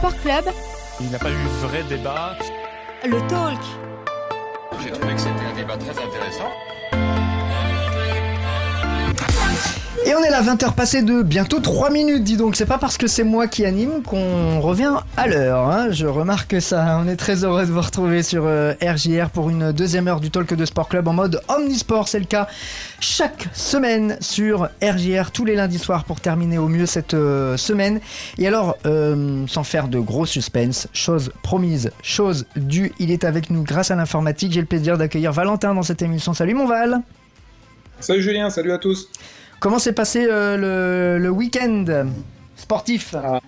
Sport Club. Il n'y a pas eu vrai débat. Le talk. J'ai trouvé que c'était un débat très intéressant. Et on est là, 20h passées de bientôt 3 minutes, dis donc. C'est pas parce que c'est moi qui anime qu'on revient à l'heure. Hein. Je remarque ça. On est très heureux de vous retrouver sur euh, RJR pour une deuxième heure du Talk de Sport Club en mode Omnisport. C'est le cas chaque semaine sur RJR tous les lundis soirs pour terminer au mieux cette euh, semaine. Et alors, euh, sans faire de gros suspense, chose promise, chose due, il est avec nous grâce à l'informatique. J'ai le plaisir d'accueillir Valentin dans cette émission. Salut mon Val. Salut Julien, salut à tous. Comment s'est passé euh, le, week-end sportif? Ah,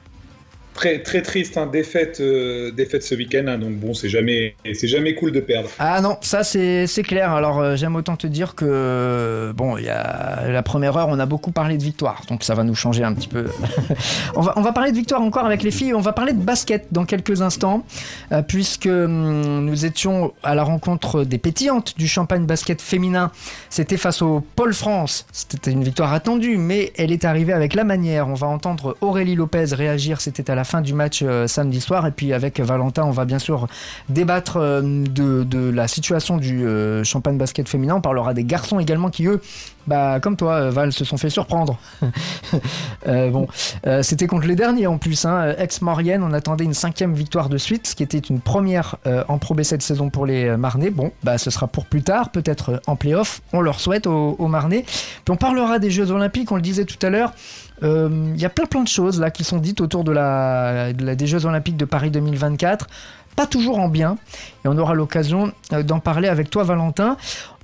Très très triste, hein, défaite, euh, ce week-end, hein, donc bon, c'est jamais, c'est jamais cool de perdre. Ah non, ça c'est clair. Alors euh, j'aime autant te dire que bon, il y a la première heure, on a beaucoup parlé de victoire, donc ça va nous changer un petit peu. on va on va parler de victoire encore avec les filles. On va parler de basket dans quelques instants, euh, puisque hum, nous étions à la rencontre des pétillantes du champagne basket féminin. C'était face au Pôle France. C'était une victoire attendue, mais elle est arrivée avec la manière. On va entendre Aurélie Lopez réagir. C'était à la fin du match euh, samedi soir. Et puis avec Valentin, on va bien sûr débattre euh, de, de la situation du euh, champagne basket féminin. On parlera des garçons également qui, eux, bah, comme toi, euh, Val, se sont fait surprendre. Euh, bon, euh, c'était contre les derniers en plus. Hein. Ex-Maurienne, on attendait une cinquième victoire de suite, ce qui était une première en Pro cette saison pour les Marnais. Bon, bah, ce sera pour plus tard, peut-être en playoff. On leur souhaite aux, Marnais. Puis on parlera des Jeux Olympiques, on le disait tout à l'heure. Il y a plein plein de choses là qui sont dites autour de la, de la- des Jeux Olympiques de Paris 2024. Pas toujours en bien. Et on aura l'occasion d'en parler avec toi, Valentin.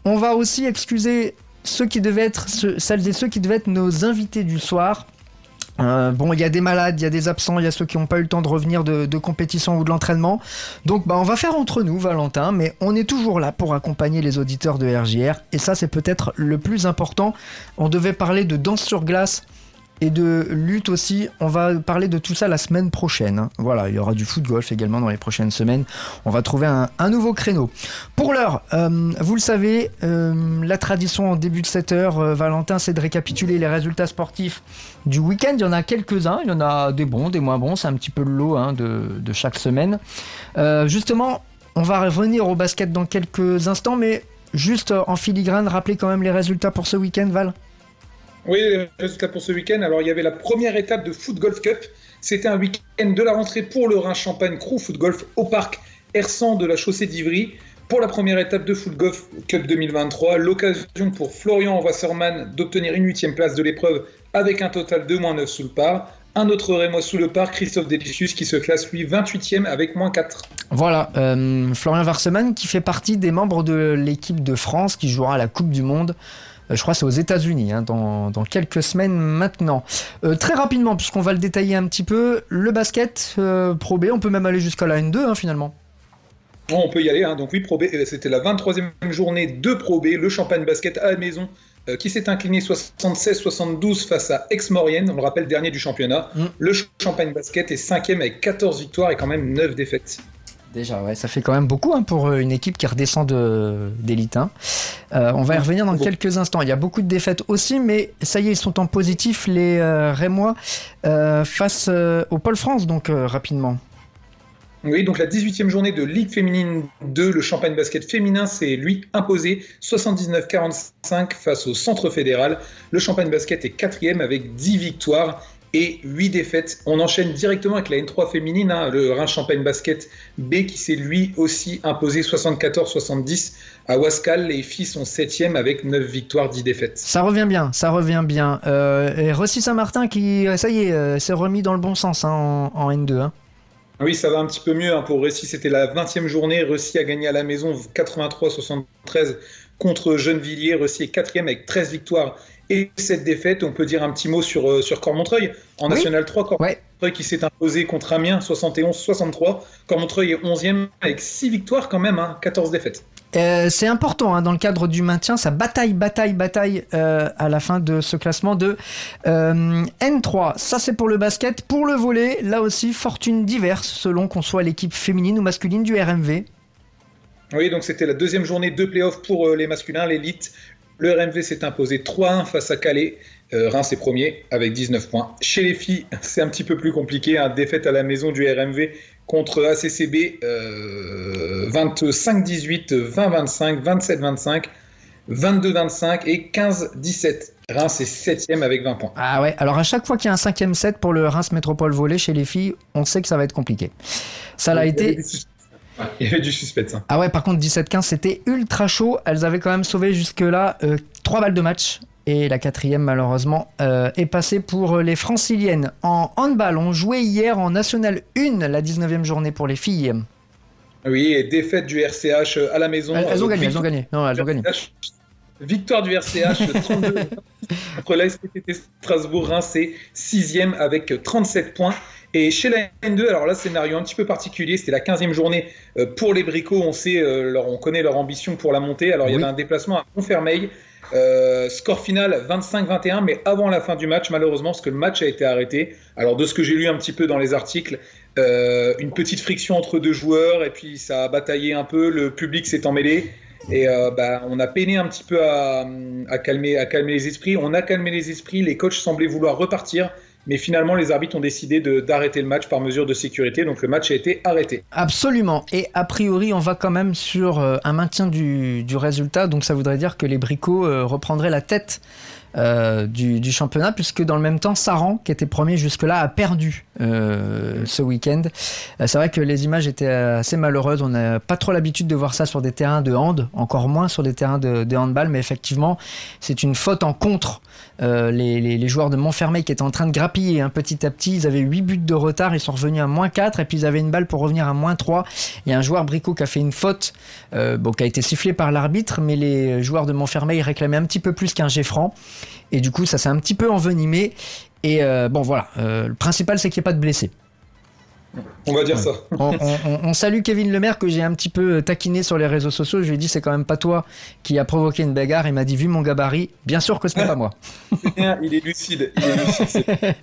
On va aussi excuser ceux qui devaient être, ceux- celles et ceux qui devaient être nos invités du soir. Euh, bon, il y a des malades, il y a des absents, il y a ceux qui n'ont pas eu le temps de revenir de, compétition ou de l'entraînement. Donc, bah, on va faire entre nous, Valentin, mais on est toujours là pour accompagner les auditeurs de RJR. Et ça, c'est peut-être le plus important. On devait parler de danse sur glace et de lutte aussi. On va parler de tout ça la semaine prochaine. hein. Voilà, il y aura du foot golf également dans les prochaines semaines. On va trouver un, nouveau créneau. Pour l'heure, euh, vous le savez, euh, la tradition en début de cette heure, euh, Valentin, c'est de récapituler les résultats sportifs du week-end. Il y en a quelques-uns, il y en a des bons, des moins bons. C'est un petit peu le lot hein, de, de chaque semaine. Justement, on va revenir au basket dans quelques instants, mais juste en filigrane, rappeler quand même les résultats pour ce week-end, Val? Oui, les résultats pour ce week-end. Alors, il y avait la première étape de Foot Golf Cup. C'était un week-end de la rentrée pour le Rhin-Champagne Crew Foot Golf au parc Ersan de la chaussée d'Ivry. Pour la première étape de Foot Golf Cup 2023, l'occasion pour Florian Wasserman d'obtenir une huitième place de l'épreuve avec un total de moins 9 sous le par. Un autre Rémois sous le par, Christophe Delicius, qui se classe lui 28e avec moins 4. Voilà, euh, Florian Varseman qui fait partie des membres de l'équipe de France qui jouera à la Coupe du Monde. Euh, je crois que c'est aux États-Unis, hein, dans, dans quelques semaines maintenant. Euh, très rapidement, puisqu'on va le détailler un petit peu, le basket euh, Pro B, on peut même aller jusqu'à la N2 hein, finalement. Bon, on peut y aller, hein. donc oui, Pro B, c'était la 23e journée de Pro B, le Champagne Basket à la maison, qui s'est incliné 76-72 face à Aix-Maurienne, on le rappelle, dernier du championnat. Mm. Le Champagne Basket est 5e avec 14 victoires et quand même 9 défaites. Déjà, ouais, ça fait quand même beaucoup hein, pour euh, une équipe qui redescend de- d'élite. hein. Euh, on va y revenir dans Bon. quelques instants. Il y a beaucoup de défaites aussi, mais ça y est, ils sont en positif, les euh, Rémois, euh, face au Pôle France, donc rapidement. Oui, donc la 18e journée de Ligue féminine 2, le Champagne Basket féminin s'est lui imposé 79-45 face au Centre fédéral. Le Champagne Basket est quatrième avec 10 victoires et 8 défaites. On enchaîne directement avec la N3 féminine, hein, le Rhin Champagne Basket B qui s'est lui aussi imposé 74-70 à Wascal. Les filles sont 7e avec 9 victoires, 10 défaites. Ça revient bien, ça revient bien. Euh, et Rossi Saint-Martin qui, euh, ça y est, euh, s'est remis dans le bon sens hein, en, en N2. hein. Oui, ça va un petit peu mieux pour Récy. C'était la 20e journée. Récy a gagné à la maison 83-73 contre Gennevilliers. Récy est quatrième avec 13 victoires et 7 défaites. On peut dire un petit mot sur, euh, sur Cormontreuil. En Oui. National 3, Cormontreuil Ouais. qui s'est imposé contre Amiens 71-63. Cormontreuil est 11e avec 6 victoires quand même, hein, 14 défaites. Euh, c'est important hein, dans le cadre du maintien, ça bataille, bataille, bataille euh, à la fin de ce classement de euh, N3. Ça c'est pour le basket. Pour le volet, là aussi, fortune diverse selon qu'on soit l'équipe féminine ou masculine du RMV. Oui, donc c'était la deuxième journée de playoff pour les masculins, l'élite. Le RMV s'est imposé 3-1 face à Calais. Euh, Reims est premier avec 19 points. Chez les filles, c'est un petit peu plus compliqué. Hein. Défaite à la maison du RMV contre ACCB euh, 25-18, 20-25, 27-25, 22-25 et 15-17. Reims est septième avec 20 points. Ah ouais, alors à chaque fois qu'il y a un cinquième set pour le Reims Métropole volé chez les filles, on sait que ça va être compliqué. Ça l'a été. Il y avait du suspense. Hein. Ah ouais, par contre, 17-15, c'était ultra chaud. Elles avaient quand même sauvé jusque-là euh, 3 balles de match. Et la quatrième, malheureusement, euh, est passée pour les franciliennes. En handball, on jouait hier en National 1, la 19e journée pour les filles. Oui, et défaite du RCH à la maison. Elles, elles ont Euh, gagné, elles ont gagné. Non, elles ont gagné. Victoire du RCH 32 contre la SPTT Strasbourg. Reims est sixième avec 37 points. Et chez la N2, alors là, scénario un petit peu particulier, c'était la 15e journée euh, pour les Bricots. On sait, euh, leur- on connaît leur ambition pour la montée. Alors il y avait un déplacement à Montfermeil. Euh, score final 25-21, mais avant la fin du match, malheureusement, parce que le match a été arrêté. Alors, de ce que j'ai lu un petit peu dans les articles, euh, une petite friction entre deux joueurs, et puis ça a bataillé un peu, le public s'est emmêlé. Et euh, bah, on a peiné un petit peu à, à calmer, à calmer les esprits. On a calmé les esprits, les coachs semblaient vouloir repartir, mais finalement les arbitres ont décidé d'arrêter le match par mesure de sécurité, donc le match a été arrêté. Absolument. Et a priori, on va quand même sur euh, un maintien du, résultat. Donc ça voudrait dire que les Bricots euh, reprendraient la tête euh, du, championnat, puisque dans le même temps, Saran, qui était premier jusque-là, a perdu ce week-end. C'est vrai que les images étaient assez malheureuses. On n'a pas trop l'habitude de voir ça sur des terrains de hand, encore moins sur des terrains de handball, mais effectivement, c'est une faute en contre. Euh, les, joueurs de Montfermeil qui étaient en train de grappiller hein, petit à petit, ils avaient 8 buts de retard, ils sont revenus à moins 4 et puis ils avaient une balle pour revenir à moins 3. Il y a un joueur Bricot qui a fait une faute, euh, qui a été sifflé par l'arbitre, mais les joueurs de Montfermeil réclamaient un petit peu plus qu'un jet et du coup ça s'est un petit peu envenimé. Et euh, bon voilà, le principal c'est qu'il n'y ait pas de blessés. On va dire Ouais. ça. On, on- on- on salue Kevin Lemaire que j'ai un petit peu taquiné sur les réseaux sociaux. Je lui ai dit c'est quand même pas toi qui a provoqué une bagarre. Il m'a dit vu mon gabarit, bien sûr que ce n'est pas moi. Il est lucide. Il est lucide. c'est-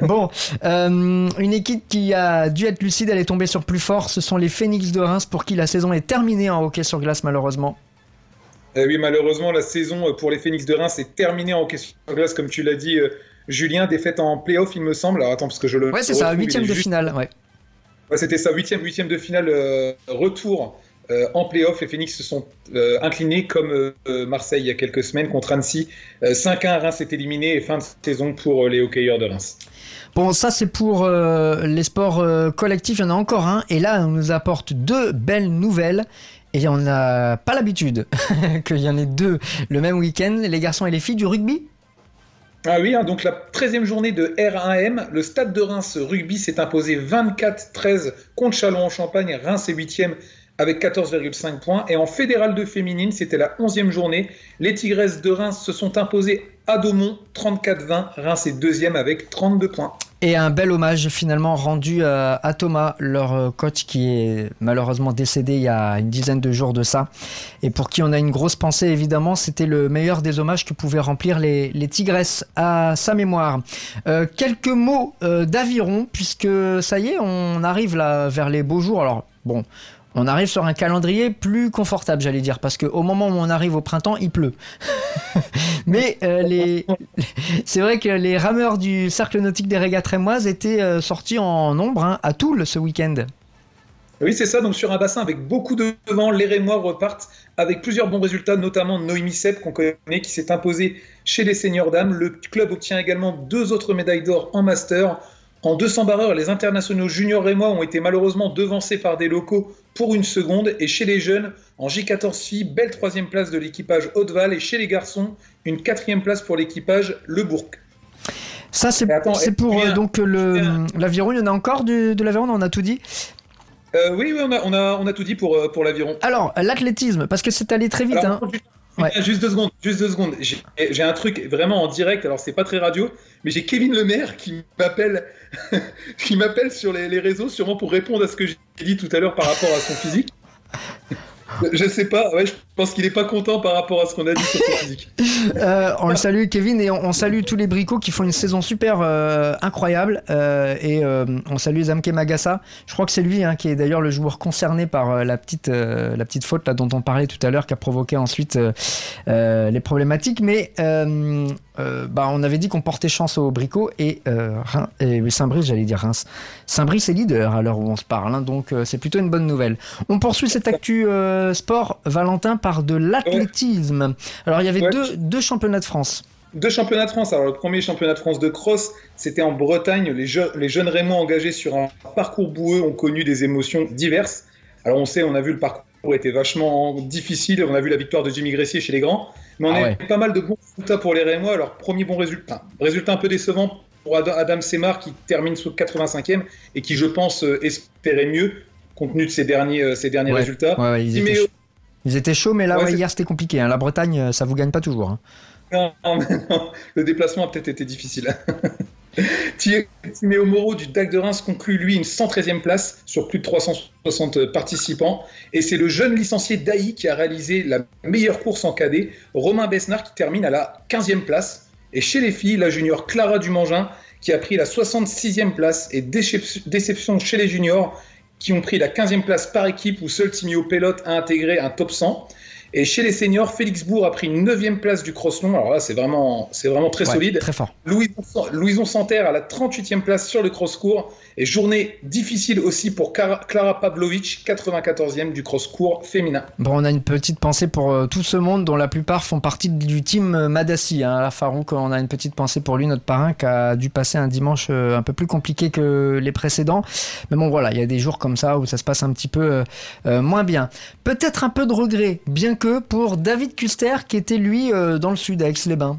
Bon, euh, une équipe qui a dû être lucide, elle est tombée sur plus fort. Ce sont les Phoenix de Reims pour qui la saison est terminée en hockey sur glace malheureusement. Euh, oui, malheureusement, la saison pour les Phoenix de Reims est terminée en question de glace, comme tu l'as dit, euh, Julien. Défaite en playoff, il me semble. Alors attends, parce que je le. Ouais, c'est ça, huitième de juste- finale. Ouais. Ouais, c'était ça, huitième, huitième de finale, euh, retour euh, en playoff. Les Phoenix se sont euh, inclinés comme Marseille il y a quelques semaines contre Annecy. Euh, 5-1, Reims est éliminé et fin de saison pour les hockeyeurs de Reims. Bon, ça c'est pour les sports collectifs. Il y en a encore un. Et là, on nous apporte deux belles nouvelles. Et on n'a pas l'habitude qu'il y en ait deux le même week-end. Les garçons et les filles du rugby. Ah oui, hein, donc la 13e journée de R1M, le stade de Reims rugby s'est imposé 24-13 contre Chalon en Champagne. Reims est 8e avec 14,5 points. Et en fédéral de féminine, c'était la 11e journée. Les Tigresses de Reims se sont imposées à Daumont 34-20. Reims est 2e avec 32 points. Et un bel hommage finalement rendu à, à Thomas, leur euh, coach qui est malheureusement décédé il y a une dizaine de jours de ça. Et pour qui on a une grosse pensée évidemment, c'était le meilleur des hommages que pouvaient remplir les, Tigresses à sa mémoire. Euh, quelques mots euh, d'aviron, puisque ça y est, on arrive là vers les beaux jours. Alors bon, on arrive sur un calendrier plus confortable, j'allais dire, parce qu'au moment où on arrive au printemps, il pleut. Mais euh, c'est vrai que les rameurs du cercle nautique des régates rémoises étaient euh, sortis en nombre hein, à Toul ce week-end. Oui, c'est ça. Donc sur un bassin avec beaucoup de vent, les Rémois repartent avec plusieurs bons résultats, notamment Noémie Sepp qu'on connaît, qui s'est imposée chez les seniors dames. Le club obtient également deux autres médailles d'or en master. En 200 barreurs, les internationaux juniors rémois ont été malheureusement devancés par des locaux pour une seconde. Et chez les jeunes, en J14 filles, belle troisième place de l'équipage Haute-Val. Et chez les garçons, une quatrième place pour l'équipage Le Bourg. Ça, c'est, pour euh, donc le, l'aviron. Il y en a encore du- de l'aviron, on a tout dit. Euh, oui, oui, on a, on, a, on a tout dit pour, euh, pour l'aviron. Alors, l'athlétisme, parce que c'est allé très vite. Alors, hein. Juste, Ouais. juste deux secondes, juste deux secondes. J'ai un truc vraiment en direct. Alors c'est pas très radio, mais j'ai Kevin Lemaire qui m'appelle, qui m'appelle sur les, réseaux, sûrement pour répondre à ce que j'ai dit tout à l'heure par rapport à son physique. Je sais pas. Ouais, pense qu'il est pas content par rapport à ce qu'on a dit sur physique. Euh, on le salue, Kevin, et on, salue tous les bricots qui font une saison super euh, incroyable. Euh, et on salue Zamke Magassa. Je crois que c'est lui hein, qui est d'ailleurs le joueur concerné par la, petite, la petite faute là, dont on parlait tout à l'heure, qui a provoqué ensuite les problématiques. Mais bah, on avait dit qu'on portait chance aux bricots et, et Saint-Brice, j'allais dire Reims. Saint-Brice est leader à l'heure où on se parle, hein, donc c'est plutôt une bonne nouvelle. On poursuit cette actu sport, Valentin, par de l'athlétisme. Alors il y avait Ouais. deux, deux championnats de France. Deux championnats de France. Alors, le premier championnat de France de cross, c'était en Bretagne. Les, je- les jeunes Rémois engagés sur un parcours boueux ont connu des émotions diverses. Alors, on sait, on a vu le parcours était vachement difficile. On a vu la victoire de Jimmy Gressier chez les grands. Mais on Ah a ouais. eu pas mal de bons résultats pour les Rémois. Alors, premier bon résultat. Résultat un peu décevant pour Ad- Adam Semar qui termine sous 85e et qui, je pense, euh, espérait mieux compte tenu de ses derniers, euh, ses derniers Ouais. résultats. Ouais, ouais, ils, étaient chauds. Mais là, Ouais, ouais, c'est- hier, c'était compliqué. hein. La Bretagne, euh, ça vous gagne pas toujours. hein. Non, non, le déplacement a peut-être été difficile. Timéo Moreau du DAC de Reims conclut, lui, une 113e place sur plus de 360 participants. Et c'est le jeune licencié d'AI qui a réalisé la meilleure course en cadet, Romain Besnard, qui termine à la 15e place. Et chez les filles, la junior Clara Dumangin, qui a pris la 66e place. Et décep- déception chez les juniors, qui ont pris la 15e place par équipe, où seul Timéo Pelote a intégré un top 100. Et chez les seniors, Félix Bourg a pris une 9e place du crosslon. Alors là, c'est vraiment, c'est vraiment très Ouais, solide. Très fort. Louison, Louison Santerre à la 38e place sur le cross-court. Et journée difficile aussi pour Clara Pavlovic, 94e du cross-court féminin. Bon, on a une petite pensée pour euh, tout ce monde dont la plupart font partie du team euh, Madassi. Hein. La Farouk, on a une petite pensée pour lui, notre parrain, qui a dû passer un dimanche euh, un peu plus compliqué que les précédents. Mais bon, voilà, il y a des jours comme ça où ça se passe un petit peu euh, moins bien. Peut-être un peu de regret, bien que pour David Custer, qui était lui euh, dans le sud, à Aix-les-Bains.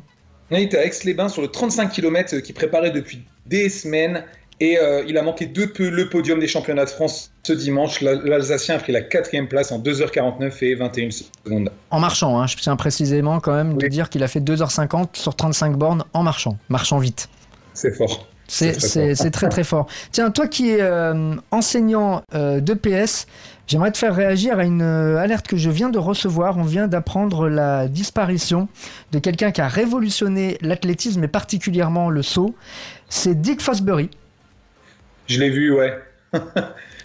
Il était à Aix-les-Bains sur le 35 km qu'il préparait depuis des semaines. Et euh, il a manqué de peu le podium des championnats de France ce dimanche. La- L'Alsacien a pris la quatrième place en 2h49 et 21 secondes. En marchant, hein. je tiens précisément quand même de Oui. dire qu'il a fait 2h50 sur 35 bornes en marchant, marchant vite. C'est fort. C'est très très très fort. Tiens, toi qui es euh, enseignant euh, d'EPS, j'aimerais te faire réagir à une euh, alerte que je viens de recevoir. On vient d'apprendre la disparition de quelqu'un qui a révolutionné l'athlétisme et particulièrement le saut. C'est Dick Fosbury. Je l'ai vu, ouais.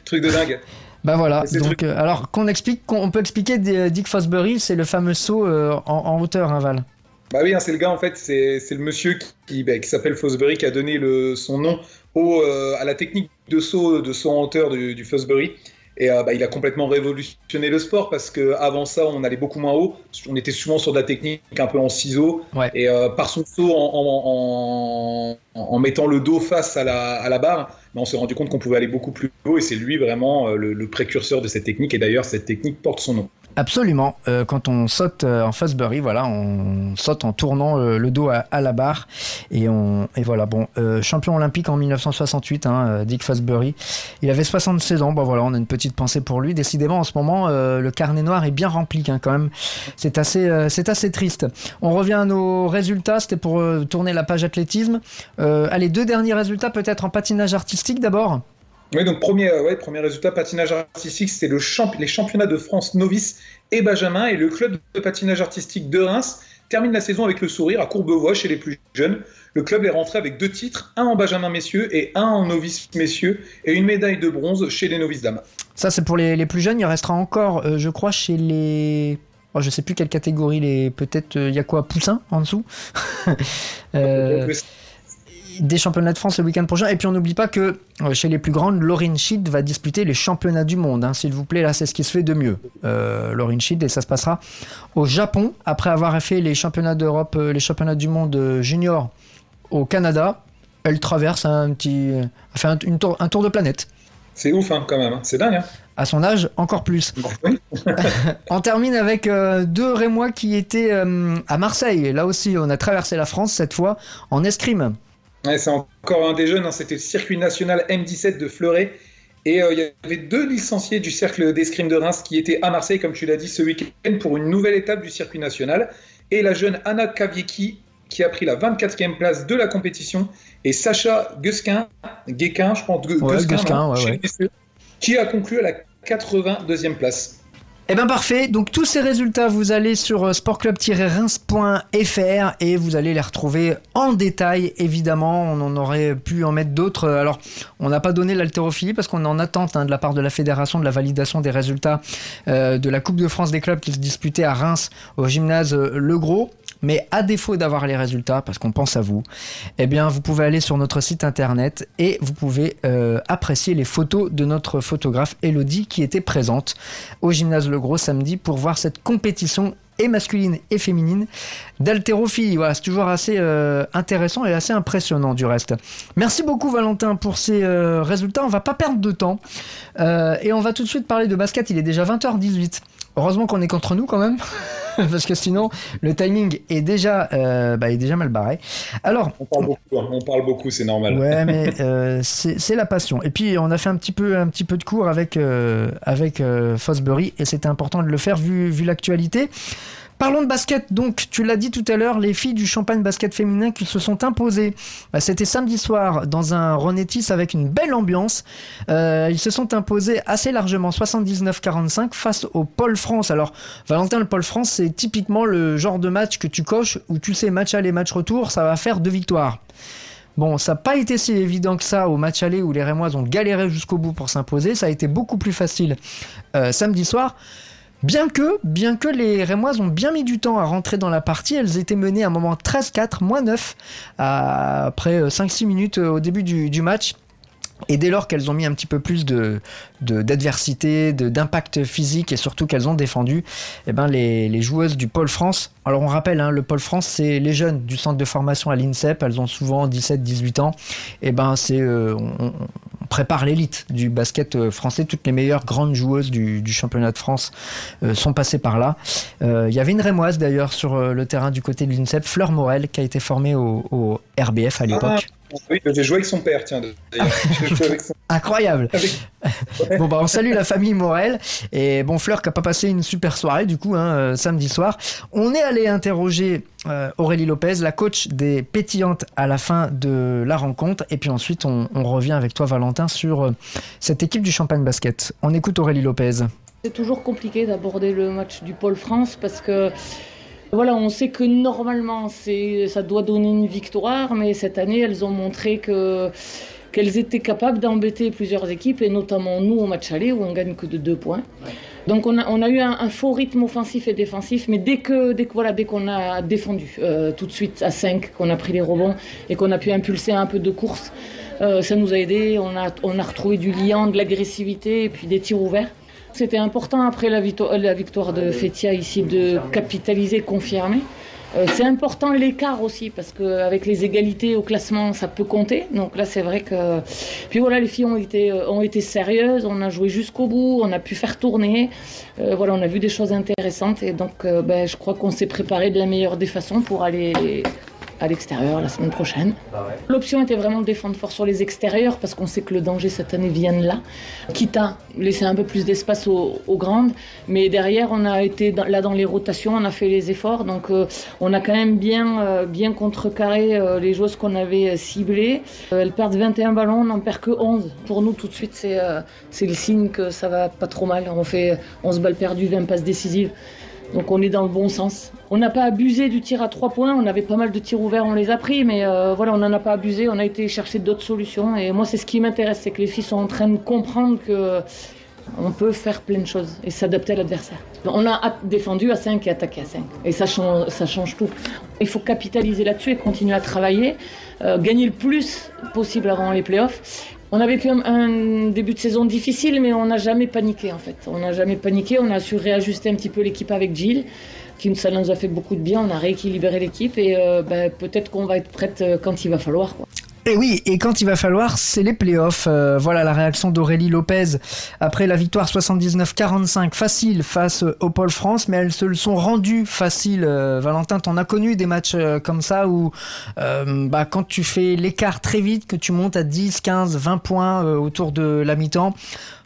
Truc de dingue. Bah voilà, donc euh, alors qu'on explique, qu'on on peut expliquer euh, Dick Fosbury, c'est le fameux saut euh, en, en hauteur, hein, Val. Bah oui, hein, c'est le gars en fait, c'est c'est le monsieur qui, bah, qui s'appelle Fosbury qui a donné le, son nom au, euh, à la technique de saut de saut en hauteur du, du Fosbury. Et euh, bah, il a complètement révolutionné le sport parce que avant ça, on allait beaucoup moins haut. On était souvent sur de la technique un peu en ciseaux. Ouais. Et euh, par son saut en, en, en- en mettant le dos face à la, à la barre, bah, on s'est rendu compte qu'on pouvait aller beaucoup plus haut. Et c'est lui vraiment euh, le, le précurseur de cette technique. Et d'ailleurs, cette technique porte son nom. Absolument. Euh, quand on saute euh, en Fosbury, voilà, on saute en tournant euh, le dos à, la barre. Et, on, et voilà, bon, champion olympique en 1968, hein, Dick Fosbury. Il avait 76 ans. Bon, voilà, on a une petite pensée pour lui. Décidément, en ce moment, le carnet noir est bien rempli, hein, quand même. C'est assez, c'est assez triste. On revient à nos résultats. C'était pour tourner la page athlétisme. Allez, deux derniers résultats, peut-être en patinage artistique d'abord. Oui, donc premier, euh, ouais, premier résultat patinage artistique, c'était le champ les championnats de France novice et benjamin et le club de patinage artistique de Reims termine la saison avec le sourire à Courbevoie chez les plus jeunes. Le club est rentré avec deux titres, un en benjamin messieurs et un en novice messieurs et une médaille de bronze chez les novices dames. Ça, c'est pour les, les plus jeunes. Il restera encore, euh, je crois, chez les. Oh, je sais plus quelle catégorie. Les peut-être il y a quoi Poussin en dessous? Euh, des championnats de France le week-end prochain. Et puis on n'oublie pas que euh, chez les plus grandes, Lauryn Schied va disputer les championnats du monde. hein, S'il vous plaît, là, c'est ce qui se fait de mieux. Euh, Lauryn Schied, et ça se passera au Japon après avoir fait les championnats d'Europe, euh, les championnats du monde euh, junior au Canada. Elle traverse un petit, fait un, une tour, un tour de planète. C'est ouf hein, quand même, hein. c'est dingue. Hein. À son âge, encore plus. On termine avec euh, deux Rémois qui étaient euh, à Marseille. Là aussi, on a traversé la France, cette fois en escrime. Ouais, c'est encore un des jeunes, hein, c'était le circuit national M17 de Fleuret. Et euh, il y avait deux licenciés du cercle d'escrime de Reims qui étaient à Marseille, comme tu l'as dit, ce week-end pour une nouvelle étape du circuit national. Et la jeune Anna Kaviecki qui a pris la 24e place de la compétition. Et Sacha Guéquin, je pense, Ouais, non, ouais, ouais. qui a conclu à la 82e place. Eh bien parfait, donc tous ces résultats, vous allez sur euh, sportclub-reims.fr et vous allez les retrouver en détail, évidemment, on en aurait pu en mettre d'autres. Alors, on n'a pas donné l'haltérophilie parce qu'on est en attente hein, de la part de la fédération de la validation des résultats euh, de la Coupe de France des clubs qui se disputait à Reims au gymnase euh, Le Gros. Mais à défaut d'avoir les résultats, parce qu'on pense à vous, eh bien, vous pouvez aller sur notre site internet et vous pouvez euh, apprécier les photos de notre photographe Elodie qui était présente au gymnase Le Gros samedi pour voir cette compétition et masculine et féminine d'haltérophilie. Voilà, c'est toujours assez euh, intéressant et assez impressionnant du reste. Merci beaucoup Valentin pour ces euh, résultats. On va pas perdre de temps et on va tout de suite parler de basket. Il est déjà 20h18. Heureusement qu'on est contre nous quand même. parce que sinon le timing est déjà, euh, bah, est déjà mal barré. Alors, on parle beaucoup, hein. on parle beaucoup, c'est normal. Ouais, mais euh, c'est la passion. Et puis on a fait un petit peu, un petit peu de cours avec euh, avec Fosbury et c'était important de le faire vu vu l'actualité. Parlons de basket, donc tu l'as dit tout à l'heure, les filles du champagne basket féminin qui se sont imposées. Bah, c'était samedi soir dans un Ronetis avec une belle ambiance. Euh, ils se sont imposés assez largement, 79-45 face au Pôle France. Alors Valentin, le Pôle France, c'est typiquement le genre de match que tu coches où tu sais match aller, match retour, ça va faire deux victoires. Bon, ça n'a pas été si évident que ça au match aller où les Rémois ont galéré jusqu'au bout pour s'imposer. Ça a été beaucoup plus facile euh, samedi soir. Bien que, les Rémoises ont bien mis du temps à rentrer dans la partie, elles étaient menées à un moment 13-4, moins 9, après 5-6 euh, minutes euh, au début du, match. Et dès lors qu'elles ont mis un petit peu plus de, d'adversité, d'impact physique et surtout qu'elles ont défendu, eh ben les, joueuses du Pôle France, alors on rappelle, hein, le Pôle France, c'est les jeunes du centre de formation à l'INSEP, elles ont souvent 17-18 ans, et eh ben c'est, euh, prépare l'élite du basket euh, français. Toutes les meilleures grandes joueuses du, championnat de France euh, sont passées par là. Il y avait une rémoise d'ailleurs sur le terrain du côté de l'INSEP, Fleur Morel, qui a été formée au, RBF à l'époque. Oui, j'ai joué avec son père, tiens. Incroyable. bon bah on salue la famille Morel et bon Fleur qui a pas passé une super soirée du coup hein, euh, samedi soir. On est allé interroger euh, Aurélie Lopez, la coach des pétillantes à la fin de la rencontre et puis ensuite on, revient avec toi Valentin sur euh, cette équipe du Champagne Basket. On écoute Aurélie Lopez. C'est toujours compliqué d'aborder le match du Pôle France parce que voilà, on sait que normalement, ça doit donner une victoire, mais cette année, elles ont montré que qu'elles étaient capables d'embêter plusieurs équipes, et notamment nous au match aller, où on gagne que de deux points. Donc on a, eu un, faux rythme offensif et défensif, mais dès que dès voilà, dès qu'on a défendu euh, tout de suite à 5, qu'on a pris les rebonds et qu'on a pu impulser un peu de course, euh, ça nous a aidé. On a, on a retrouvé du liant, de l'agressivité et puis des tirs ouverts. C'était important après la victoire, la victoire de Fetia ici de capitaliser, confirmer. Euh, c'est important l'écart aussi parce qu'avec les égalités au classement, ça peut compter. Donc là, c'est vrai que. Puis voilà, les filles ont été, euh, ont été sérieuses, on a joué jusqu'au bout, on a pu faire tourner. Euh, voilà, on a vu des choses intéressantes et donc ben, je crois qu'on s'est préparé de la meilleure des façons pour aller à l'extérieur la semaine prochaine. L'option était vraiment de défendre fort sur les extérieurs parce qu'on sait que le danger cette année vient de là. Quitte à laisser un peu plus d'espace aux, grandes, mais derrière on a été là dans les rotations, on a fait les efforts, donc euh, on a quand même bien, euh, bien contrecarré euh, les joueuses qu'on avait ciblées. elles perdent 21 ballons, on n'en perd que 11. Pour nous tout de suite c'est c'est le signe que ça va pas trop mal. On fait 11 balles perdues, 20 passes décisives. Donc on est dans le bon sens. On n'a pas abusé du tir à trois points, on avait pas mal de tirs ouverts, on les a pris, mais euh, voilà, on n'en a pas abusé, on a été chercher d'autres solutions. Et moi, c'est ce qui m'intéresse, c'est que les filles sont en train de comprendre que on peut faire plein de choses et s'adapter à l'adversaire. On a défendu à 5 et attaqué à 5. Et ça change, tout. Il faut capitaliser là-dessus et continuer à travailler, euh, gagner le plus possible avant les playoffs. On a vécu un, début de saison difficile, mais on n'a jamais paniqué en fait. On n'a jamais paniqué, on a su réajuster un petit peu l'équipe avec Jill, qui ça nous a fait beaucoup de bien, on a rééquilibré l'équipe et euh, ben, peut-être qu'on va être prête euh, quand il va falloir. Et oui, et quand il va falloir, c'est les playoffs. Euh, voilà la réaction d'Aurélie Lopez après la victoire 79-45 facile face au Pôle France, mais elles se le sont rendues faciles. Euh, Valentin, t'en as connu des matchs euh, comme ça où bah, quand tu fais l'écart très vite, que tu montes à 10, 15, 20 points autour de la mi-temps,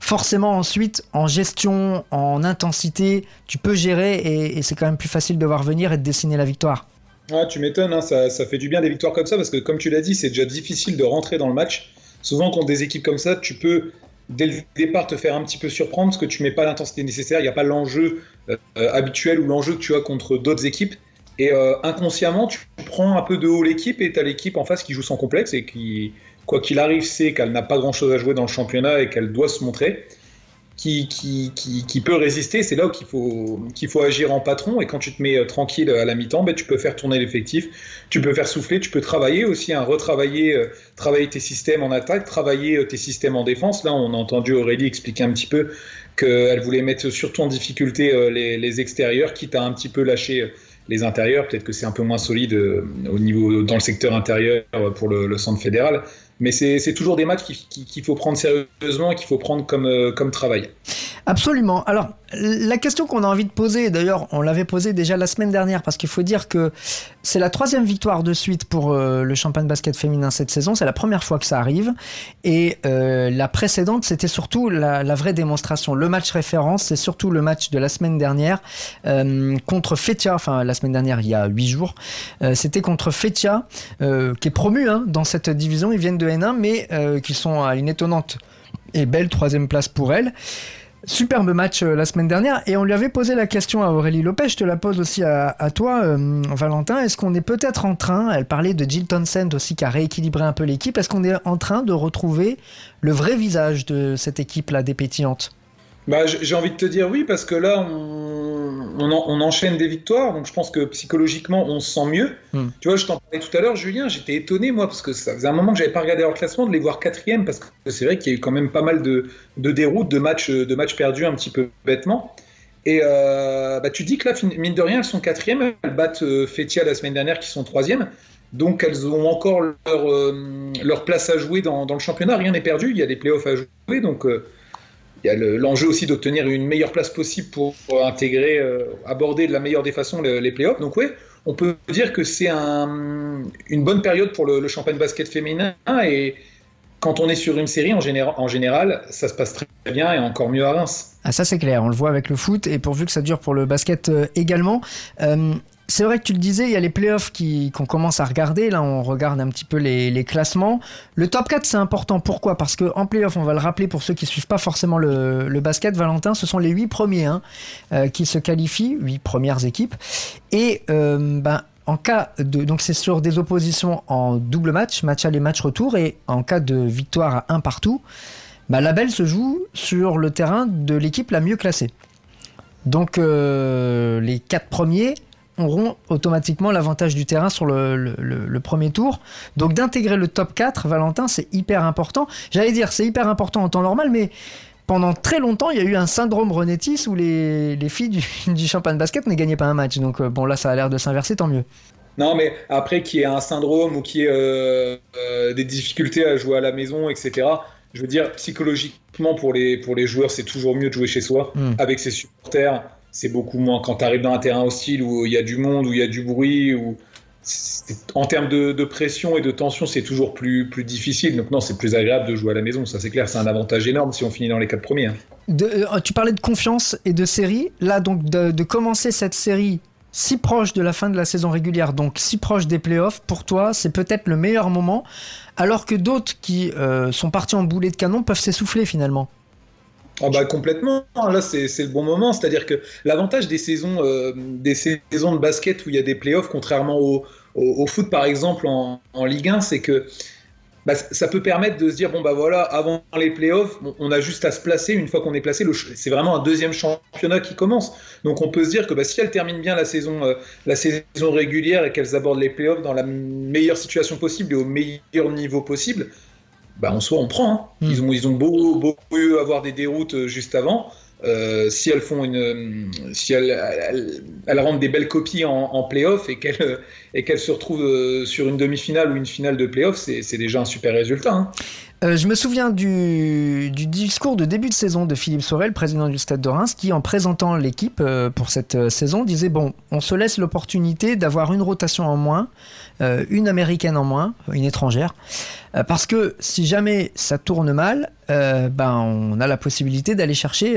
forcément ensuite en gestion, en intensité, tu peux gérer et c'est quand même plus facile de voir venir et de dessiner la victoire. Ah, tu m'étonnes, hein, ça, fait du bien des victoires comme ça, parce que comme tu l'as dit, c'est déjà difficile de rentrer dans le match. Souvent, contre des équipes comme ça, tu peux dès le départ te faire un petit peu surprendre parce que tu mets pas l'intensité nécessaire, il n'y a pas l'enjeu euh, habituel ou l'enjeu que tu as contre d'autres équipes. Et euh, inconsciemment, tu prends un peu de haut l'équipe et tu as l'équipe en face qui joue sans complexe et qui, quoi qu'il arrive, sait qu'elle n'a pas grand-chose à jouer dans le championnat et qu'elle doit se montrer qui, peut résister. C'est là qu'il faut, qu'il faut agir en patron. Et quand tu te mets euh, tranquille à la mi-temps, ben, tu peux faire tourner l'effectif, tu peux faire souffler, tu peux travailler aussi, hein, retravailler euh, travailler tes systèmes en attaque, travailler euh, tes systèmes en défense. Là, on a entendu Aurélie expliquer un petit peu qu'elle voulait mettre surtout en difficulté les, extérieurs, quitte à un petit peu lâcher les intérieurs. Peut-être que c'est un peu moins solide au niveau dans le secteur intérieur pour le centre fédéral mais c'est toujours des matchs qu'il faut prendre sérieusement et qu'il faut prendre comme, euh, comme travail. Absolument. Alors, la question qu'on a envie de poser, d'ailleurs, on l'avait posée déjà la semaine dernière, parce qu'il faut dire que c'est la troisième victoire de suite pour euh, le champagne basket féminin cette saison. C'est la première fois que ça arrive. Et euh, la précédente, c'était surtout la, vraie démonstration. Le match référence, c'est surtout le match de la semaine dernière euh, contre Fetia. Enfin, la semaine dernière, il y a huit jours. c'était contre Fetia, qui est promu hein, dans cette division. Ils viennent de N1, mais qui sont à une étonnante et belle troisième place pour elles. Superbe match euh, la semaine dernière. Et on lui avait posé la question à Aurélie Lopez, je te la pose aussi à, toi euh, Valentin, est-ce qu'on est peut-être en train, elle parlait de Jill Townsend aussi qui a rééquilibré un peu l'équipe, est-ce qu'on est en train de retrouver le vrai visage de cette équipe-là des pétillantes? Bah, J'ai envie de te dire oui, parce que là, on, on, enchaîne des victoires, donc je pense que psychologiquement, on se sent mieux. Hmm. Tu vois, je t'en parlais tout à l'heure, Julien, j'étais étonné, moi, parce que ça faisait un moment que j'avais pas regardé leur classement, de les voir quatrième, parce que c'est vrai qu'il y a eu quand même pas mal de, de déroutes, de matchs, de matchs perdus un petit peu bêtement. Et euh, bah, tu dis que là, mine de rien, elles sont quatrième, elles battent euh, Fétia la semaine dernière, qui sont troisième. Donc elles ont encore leur, euh, leur place à jouer dans, dans le championnat. Rien n'est perdu. Il y a des playoffs à jouer. Donc il y a l'enjeu aussi d'obtenir une meilleure place possible pour, intégrer, euh, aborder de la meilleure des façons les, playoffs. Donc oui, on peut dire que c'est un, une bonne période pour le, champagne basket féminin et quand on est sur une série, en, général, en général, ça se passe très bien et encore mieux à Reims. Ah ça c'est clair, on le voit avec le foot et pourvu que ça dure pour le basket euh, également. Euh, c'est vrai que tu le disais, il y a les playoffs qu'on commence à regarder. Là, on regarde un petit peu les, classements. Le top 4, c'est important. Pourquoi? Parce qu'en playoff, on va le rappeler pour ceux qui ne suivent pas forcément le, basket, Valentin, ce sont les 8 premiers hein, euh, qui se qualifient, 8 premières équipes. Et euh, ben, en cas de. Donc, c'est sur des oppositions en double match, match aller, match retour. Et en cas de victoire à 1 partout, ben, la belle se joue sur le terrain de l'équipe la mieux classée. Donc, euh, les 4 premiers auront automatiquement l'avantage du terrain sur le, premier tour. Donc d'intégrer le top 4, Valentin, c'est hyper important. J'allais dire, c'est hyper important en temps normal, mais pendant très longtemps, il y a eu un syndrome Renetis où les, filles du, du champagne basket ne gagnaient pas un match. Donc euh, bon, là, ça a l'air de s'inverser, tant mieux. Non, mais après, qu'il y ait un syndrome ou qu'il y ait euh, euh, des difficultés à jouer à la maison, etc., je veux dire, psychologiquement, pour les, pour les joueurs, c'est toujours mieux de jouer chez soi, hmm. avec ses supporters c'est beaucoup moins quand tu arrives dans un terrain hostile où il y a du monde, où il y a du bruit, où en termes de, pression et de tension, c'est toujours plus, plus difficile. Donc non, c'est plus agréable de jouer à la maison, ça c'est clair, c'est un avantage énorme si on finit dans les quatre premiers. Hein. Euh, tu parlais de confiance et de série. Là, donc de, commencer cette série si proche de la fin de la saison régulière, donc si proche des playoffs, pour toi, c'est peut-être le meilleur moment, alors que d'autres qui euh, sont partis en boulet de canon peuvent s'essouffler finalement. Ah bah complètement, là c'est le bon moment, c'est-à-dire que l'avantage des saisons euh, des saisons de basket où il y a des playoffs, contrairement au, au, foot par exemple en, en Ligue 1, c'est que bah, ça peut permettre de se dire bon bah voilà avant les playoffs on a juste à se placer une fois qu'on est placé. C'est vraiment un deuxième championnat qui commence. Donc on peut se dire que bah, si elles terminent bien la saison euh, la saison régulière et qu'elles abordent les playoffs dans la meilleure situation possible et au meilleur niveau possible bah, en soi, on prend. Hein. Hmm. Ils, ont, ils ont beau, beau avoir des déroutes euh, juste avant. Euh, si elles font une, euh, si elles, elles, rendent des belles copies en, en playoff et qu'elles et qu'elles se retrouvent sur une demi-finale ou une finale de playoff, c'est déjà un super résultat. Hein. Euh, je me souviens du, discours de début de saison de Philippe Sorel, président du Stade de Reims, qui en présentant l'équipe euh, pour cette euh, saison disait bon, on se laisse l'opportunité d'avoir une rotation en moins, une américaine en moins, une étrangère, parce que si jamais ça tourne mal, ben on a la possibilité d'aller chercher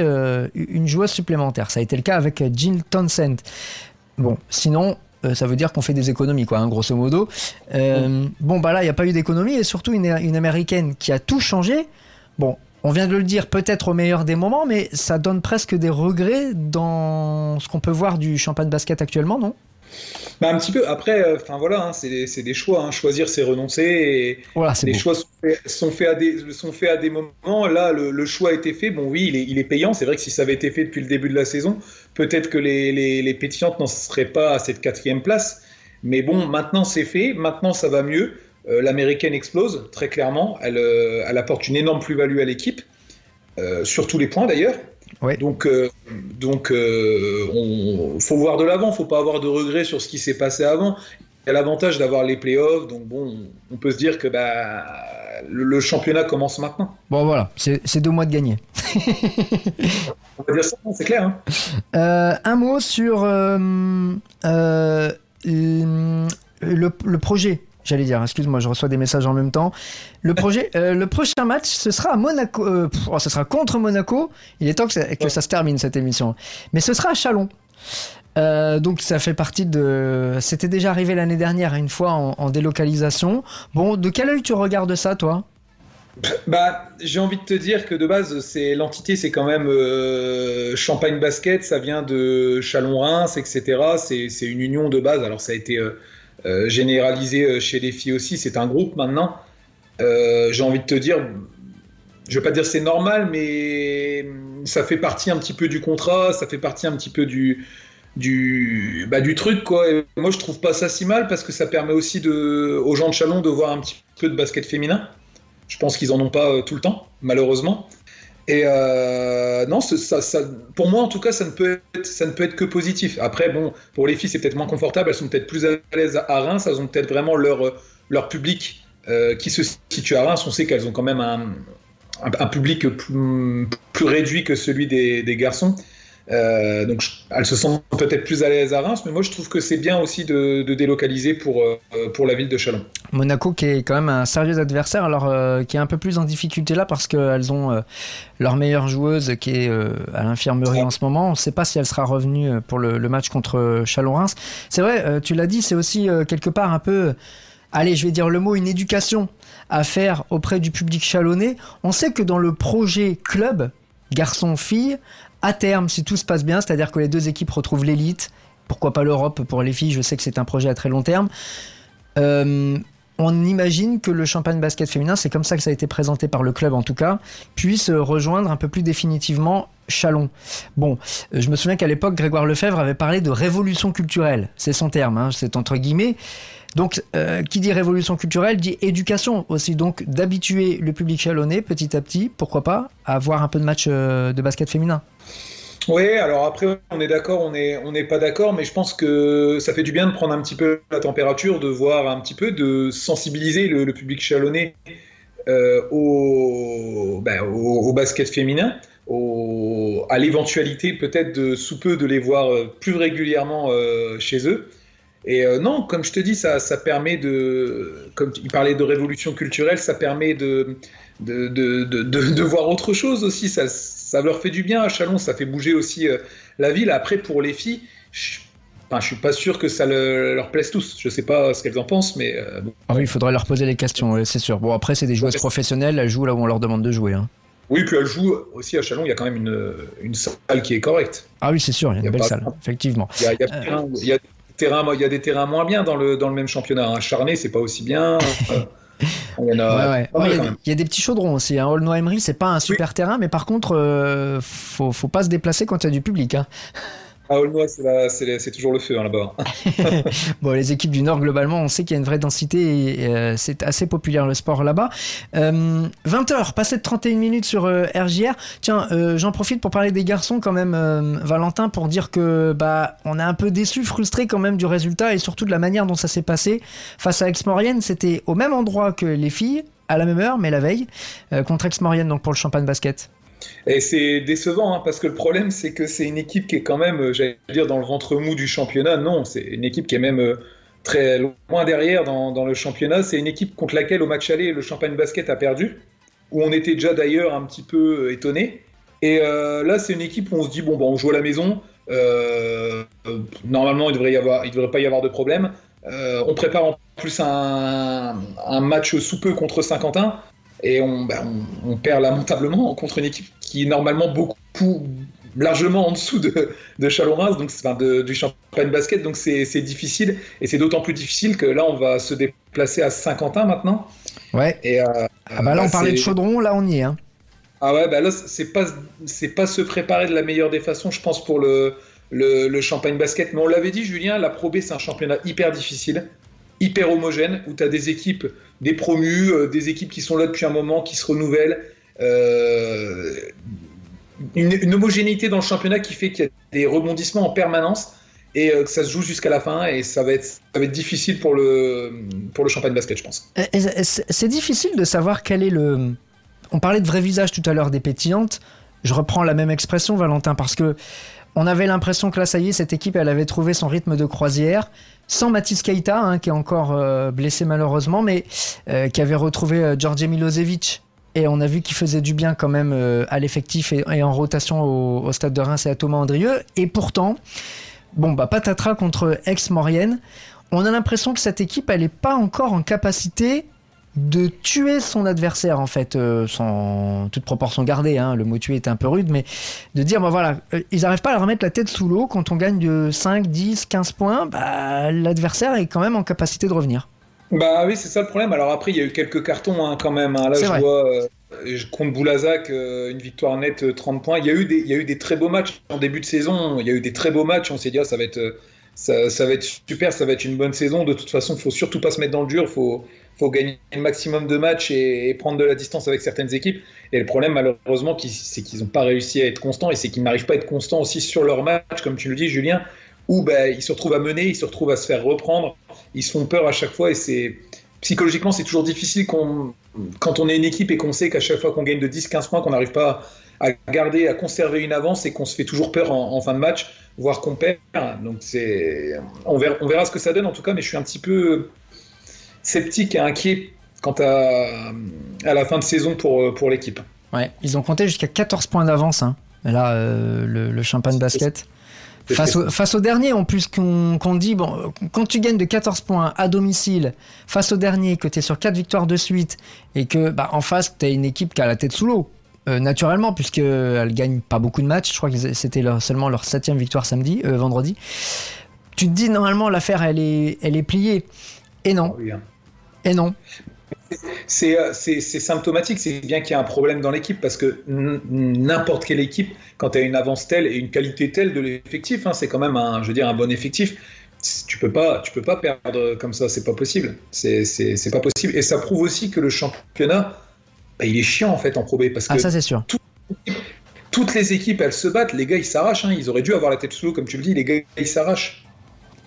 une joueuse supplémentaire. Ça a été le cas avec Jill Townsend. Bon, sinon, euh, ça veut dire qu'on fait des économies, quoi, hein, grosso modo. Euh, bon, bah là, il n'y a pas eu d'économie, et surtout une, américaine qui a tout changé. Bon, on vient de le dire, peut-être au meilleur des moments, mais ça donne presque des regrets dans ce qu'on peut voir du champagne basket actuellement, non? Bah, un petit peu. Après, euh, enfin voilà, hein, c'est des, choix. Hein. Choisir, c'est renoncer. Et voilà, les choix sont faits, sont faits, à des, sont faits à des moments. Là, le, le, choix a été fait. Bon, oui, il est, il est payant. C'est vrai que si ça avait été fait depuis le début de la saison, peut-être que les, les, les pétillantes n'en seraient pas à cette quatrième place. Mais bon, maintenant c'est fait. Maintenant, ça va mieux. Euh, L'américaine explose très clairement. Elle, euh, elle apporte une énorme plus-value à l'équipe, sur tous les points d'ailleurs. Ouais. Donc, euh, donc, euh, on faut voir de l'avant. Faut pas avoir de regrets sur ce qui s'est passé avant. Il y a l'avantage d'avoir les playoffs. Donc bon, on peut se dire que bah, le, le championnat commence maintenant. Bon voilà, c'est deux mois de gagner. on va dire ça, c'est clair. Hein. Euh, un mot sur euh, le, le, projet j'allais dire, excuse-moi, je reçois des messages en même temps. Le projet, euh, le prochain match, ce sera à Monaco, euh, oh, ce sera contre Monaco. Il est temps que ça, se termine cette émission, mais ce sera à Chalon. Euh, donc ça fait partie de. C'était déjà arrivé l'année dernière une fois en, délocalisation. Bon, de quel œil tu regardes ça, toi? Bah, j'ai envie de te dire que de base, c'est l'entité, c'est quand même euh, Champagne Basket, ça vient de Chalon-Reims, etc. C'est une union de base. Alors ça a été euh, généralisé chez les filles aussi. C'est un groupe maintenant. Euh, j'ai envie de te dire, je vais pas dire c'est normal, mais ça fait partie un petit peu du contrat, ça fait partie un petit peu du du bah, du truc quoi. Moi je trouve pas ça si mal parce que ça permet aussi aux gens de Chalon de voir un petit peu de basket féminin. Je pense qu'ils en ont pas tout le temps, malheureusement. Et euh, non, ça, ça, pour moi en tout cas, ça ne, peut être, ça ne peut être que positif. Après, bon, pour les filles, c'est peut-être moins confortable. Elles sont peut-être plus à l'aise à Reims. Elles ont peut-être vraiment leur, leur public euh, qui se situe à Reims. On sait qu'elles ont quand même un, un, public plus, réduit que celui des garçons. Euh, donc elles se sentent peut-être plus à l'aise à Reims, mais moi je trouve que c'est bien aussi de, délocaliser pour, euh, pour la ville de Chalon. Monaco qui est quand même un sérieux adversaire, alors euh, qui est un peu plus en difficulté là parce qu'elles ont leur meilleure joueuse qui est à l'infirmerie en ce moment. On ne sait pas si elle sera revenue pour le, le match contre Chalon-Reims. C'est vrai, tu l'as dit, c'est aussi quelque part un peu, allez je vais dire le mot, une éducation à faire auprès du public chalonnais. On sait que dans le projet club, garçon-fille, à terme, si tout se passe bien, c'est-à-dire que les deux équipes retrouvent l'élite, pourquoi pas l'Europe pour les filles, je sais que c'est un projet à très long terme, euh, on imagine que le champagne basket féminin, c'est comme ça que ça a été présenté par le club en tout cas, puisse rejoindre un peu plus définitivement Chalon. Bon, je me souviens qu'à l'époque, Grégoire Lefebvre avait parlé de révolution culturelle, c'est son terme, hein, c'est entre guillemets. Donc, euh, qui dit révolution culturelle dit éducation aussi, donc d'habituer le public chalonnais petit à petit, pourquoi pas, à voir un peu de match euh, de basket féminin. Oui, alors après, on est d'accord, on n'est est pas d'accord, mais je pense que ça fait du bien de prendre un petit peu la température, de voir un petit peu, de sensibiliser le, public chalonnais euh, au, ben, au, basket féminin, au, à l'éventualité peut-être de sous peu de les voir plus régulièrement euh, chez eux. Et euh, non, comme je te dis, ça, ça permet de, comme il parlait de révolution culturelle, ça permet de, de, de, de, de voir autre chose aussi. Ça, ça leur fait du bien à Chalon, ça fait bouger aussi euh, la ville. Après, pour les filles, je, enfin, je suis pas sûr que ça le, leur plaise tous. Je sais pas ce qu'elles en pensent, mais euh, bon. Ah oui, il faudrait leur poser les questions, c'est sûr. Bon, après, c'est des joueuses professionnelles, elles jouent là où on leur demande de jouer. Hein. Oui, puis elles jouent aussi à Chalon, il y a quand même une, une salle qui est correcte. Ah oui, c'est sûr, il y a une belle salle, effectivement. Il y a, il y a, il y a Il y a des terrains moins bien dans le, dans le même championnat. Un Charnay, c'est pas aussi bien. Il, a... ouais, ouais. il, y a, il y, a des petits chaudrons aussi. Hein. Aulnoy Emery, c'est pas un super oui. terrain, mais par contre, euh, faut, faut pas se déplacer quand il y a du public. Hein. À Aulnoy, c'est toujours le feu hein, là-bas. bon, les équipes du Nord, globalement, on sait qu'il y a une vraie densité et euh, c'est assez populaire le sport là-bas. Euh, 20h, passé de 31 minutes sur euh, RJR. Tiens, euh, j'en profite pour parler des garçons quand même, euh, Valentin, pour dire que bah on est un peu déçu, frustré quand même du résultat et surtout de la manière dont ça s'est passé. Face à Aix-Maurienne, c'était au même endroit que les filles, à la même heure, mais la veille, contre Aix-Maurienne, donc pour le champagne basket. Et c'est décevant, hein, parce que le problème, c'est que c'est une équipe qui est quand même, j'allais dire, dans le ventre mou du championnat. Non, c'est une équipe qui est même euh, très loin derrière dans, le championnat. C'est une équipe contre laquelle, au match aller, le Champagne Basket a perdu, où on était déjà d'ailleurs un petit peu étonné. Et euh, là, c'est une équipe où on se dit, bon, bon, on joue à la maison. Euh, normalement, il devrait devrait pas y avoir de problème. Euh, on prépare en plus un match sous peu contre Saint-Quentin et on, bah, on, on, perd lamentablement contre une équipe qui est normalement beaucoup largement en dessous de, de Chalon-Reims, donc enfin de, du champagne basket, donc c'est difficile et c'est d'autant plus difficile que là on va se déplacer à Saint-Quentin maintenant. Ouais. Et euh, ah bah là on parlait de Chaudron, là on y est. Hein. Ah ouais, bah là c'est pas c'est pas se préparer de la meilleure des façons, je pense pour le le, le champagne basket. Mais on l'avait dit, Julien, la Pro B c'est un championnat hyper difficile hyper homogène, où tu as des équipes, des promus, euh, des équipes qui sont là depuis un moment, qui se renouvellent. Euh, une, homogénéité dans le championnat qui fait qu'il y a des rebondissements en permanence et euh, que ça se joue jusqu'à la fin et ça va être, difficile pour le, pour le champagne basket, je pense. C'est difficile de savoir quel est le... On parlait de vrai visage tout à l'heure des pétillantes. Je reprends la même expression, Valentin, parce que on avait l'impression que là, ça y est, cette équipe, elle avait trouvé son rythme de croisière sans Mathis Keita, hein, qui est encore euh, blessé malheureusement, mais euh, qui avait retrouvé euh, George Milosevic. Et on a vu qu'il faisait du bien quand même à l'effectif et, en rotation au, stade de Reims et à Thomas Andrieux. Et pourtant, bon, bah, patatras contre ex-Maurienne. On a l'impression que cette équipe, elle n'est pas encore en capacité de tuer son adversaire en fait, euh, sans toute proportion gardée, hein, le mot tuer est un peu rude, mais de dire, bah voilà, euh, ils n'arrivent pas à remettre la tête sous l'eau quand on gagne de 5, 10, 15 points, bah, l'adversaire est quand même en capacité de revenir. Bah oui, c'est ça le problème. Alors après, il y a eu quelques cartons hein, quand même. Hein. Là, je vois, euh, contre Boulazac, une victoire nette, 30 points. Il y, a eu des, il y a eu des très beaux matchs en début de saison. Il y a eu des très beaux matchs. On s'est dit, ah, ça va être... Ça, ça, va être super, ça va être une bonne saison. De toute façon, il faut surtout pas se mettre dans le dur. Faut, faut gagner le maximum de matchs et, prendre de la distance avec certaines équipes. Et le problème, malheureusement, c'est qu'ils n'ont pas réussi à être constants et c'est qu'ils n'arrivent pas à être constants aussi sur leur match, comme tu le dis, Julien, où ben, ils se retrouvent à mener, ils se retrouvent à se faire reprendre, ils se font peur à chaque fois et c'est psychologiquement, c'est toujours difficile quand on est une équipe et qu'on sait qu'à chaque fois qu'on gagne de 10-15 points, qu'on n'arrive pas à garder, à conserver une avance et qu'on se fait toujours peur en, fin de match, voire qu'on perd. Donc on verra ce que ça donne en tout cas, mais je suis un petit peu sceptique et inquiet quant à, à la fin de saison pour, euh, pour l'équipe. Ouais, ils ont compté jusqu'à 14 points d'avance, hein. là, euh, le, champagne basket. Face au, face au, dernier, en plus, qu'on dit, bon, quand tu gagnes de 14 points à domicile, face au dernier, que tu es sur 4 victoires de suite, et que bah, en face, tu as une équipe qui a la tête sous l'eau, euh, naturellement, puisqu'elle gagne pas beaucoup de matchs, je crois que c'était seulement leur septième victoire samedi, vendredi, tu te dis, normalement, l'affaire, elle est, elle est pliée. Et non. Ah hein. Et non. Euh, c'est symptomatique, c'est bien qu'il y a un problème dans l'équipe parce que n'importe quelle équipe, quand tu as une avance telle et une qualité telle de l'effectif, hein, c'est quand même un, je veux dire, un bon effectif. Tu peux pas, tu peux pas perdre comme ça, c'est pas possible. C'est pas possible. Et ça prouve aussi que le championnat, bah, il est chiant en fait en Pro parce ah, que ça c'est sûr. toutes les équipes, elles se battent. Les gars, ils s'arrachent. Hein. Ils auraient dû avoir la tête sous l'eau, comme tu le dis. Les gars, ils s'arrachent.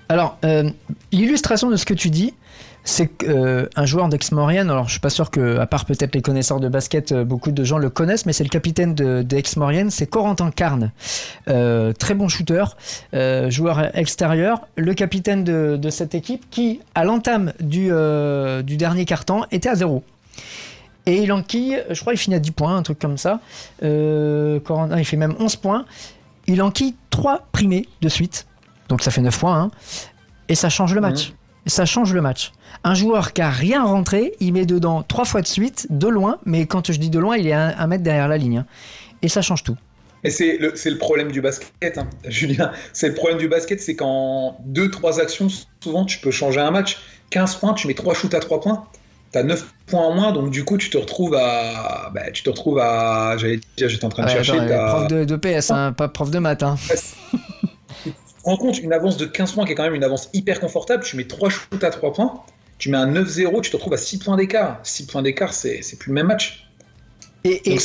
Alors, euh, l'illustration de ce que tu dis, c'est qu'un euh, joueur d'Aix-Maurienne, alors je suis pas sûr que, à part peut-être les connaisseurs de basket, euh, beaucoup de gens le connaissent, mais c'est le capitaine de, maurienne c'est Corentin Carne. Euh, très bon shooter, joueur extérieur, le capitaine de, cette équipe qui, à l'entame du, du dernier carton, était à zéro. Et il enquille, je crois il finit à 10 points, un truc comme ça. Corentin, il fait même 11 points. Il enquille 3 primés de suite, donc ça fait 9 points, hein. et ça change le match. Mmh ça change le match. Un joueur qui a rien rentré, il met dedans trois fois de suite, de loin, mais quand je dis de loin, il est un, mètre derrière la ligne. Hein. Et ça change tout. Et c'est le, problème du basket, hein, Julien. C'est le problème du basket, c'est qu'en deux, trois actions, souvent, tu peux changer un match. 15 points, tu mets trois shoots à 3 points. Tu as 9 points en moins, donc du coup, tu te retrouves à. Bah, tu te retrouves à. J'allais dire, j'étais en train de chercher. prof de, PS, hein, pas prof de maths. Hein. Rends compte, une avance de 15 points qui est quand même une avance hyper confortable, tu mets 3 shoots à 3 points, tu mets un 9-0, tu te retrouves à 6 points d'écart. 6 points d'écart, c'est plus le même match. Et, Donc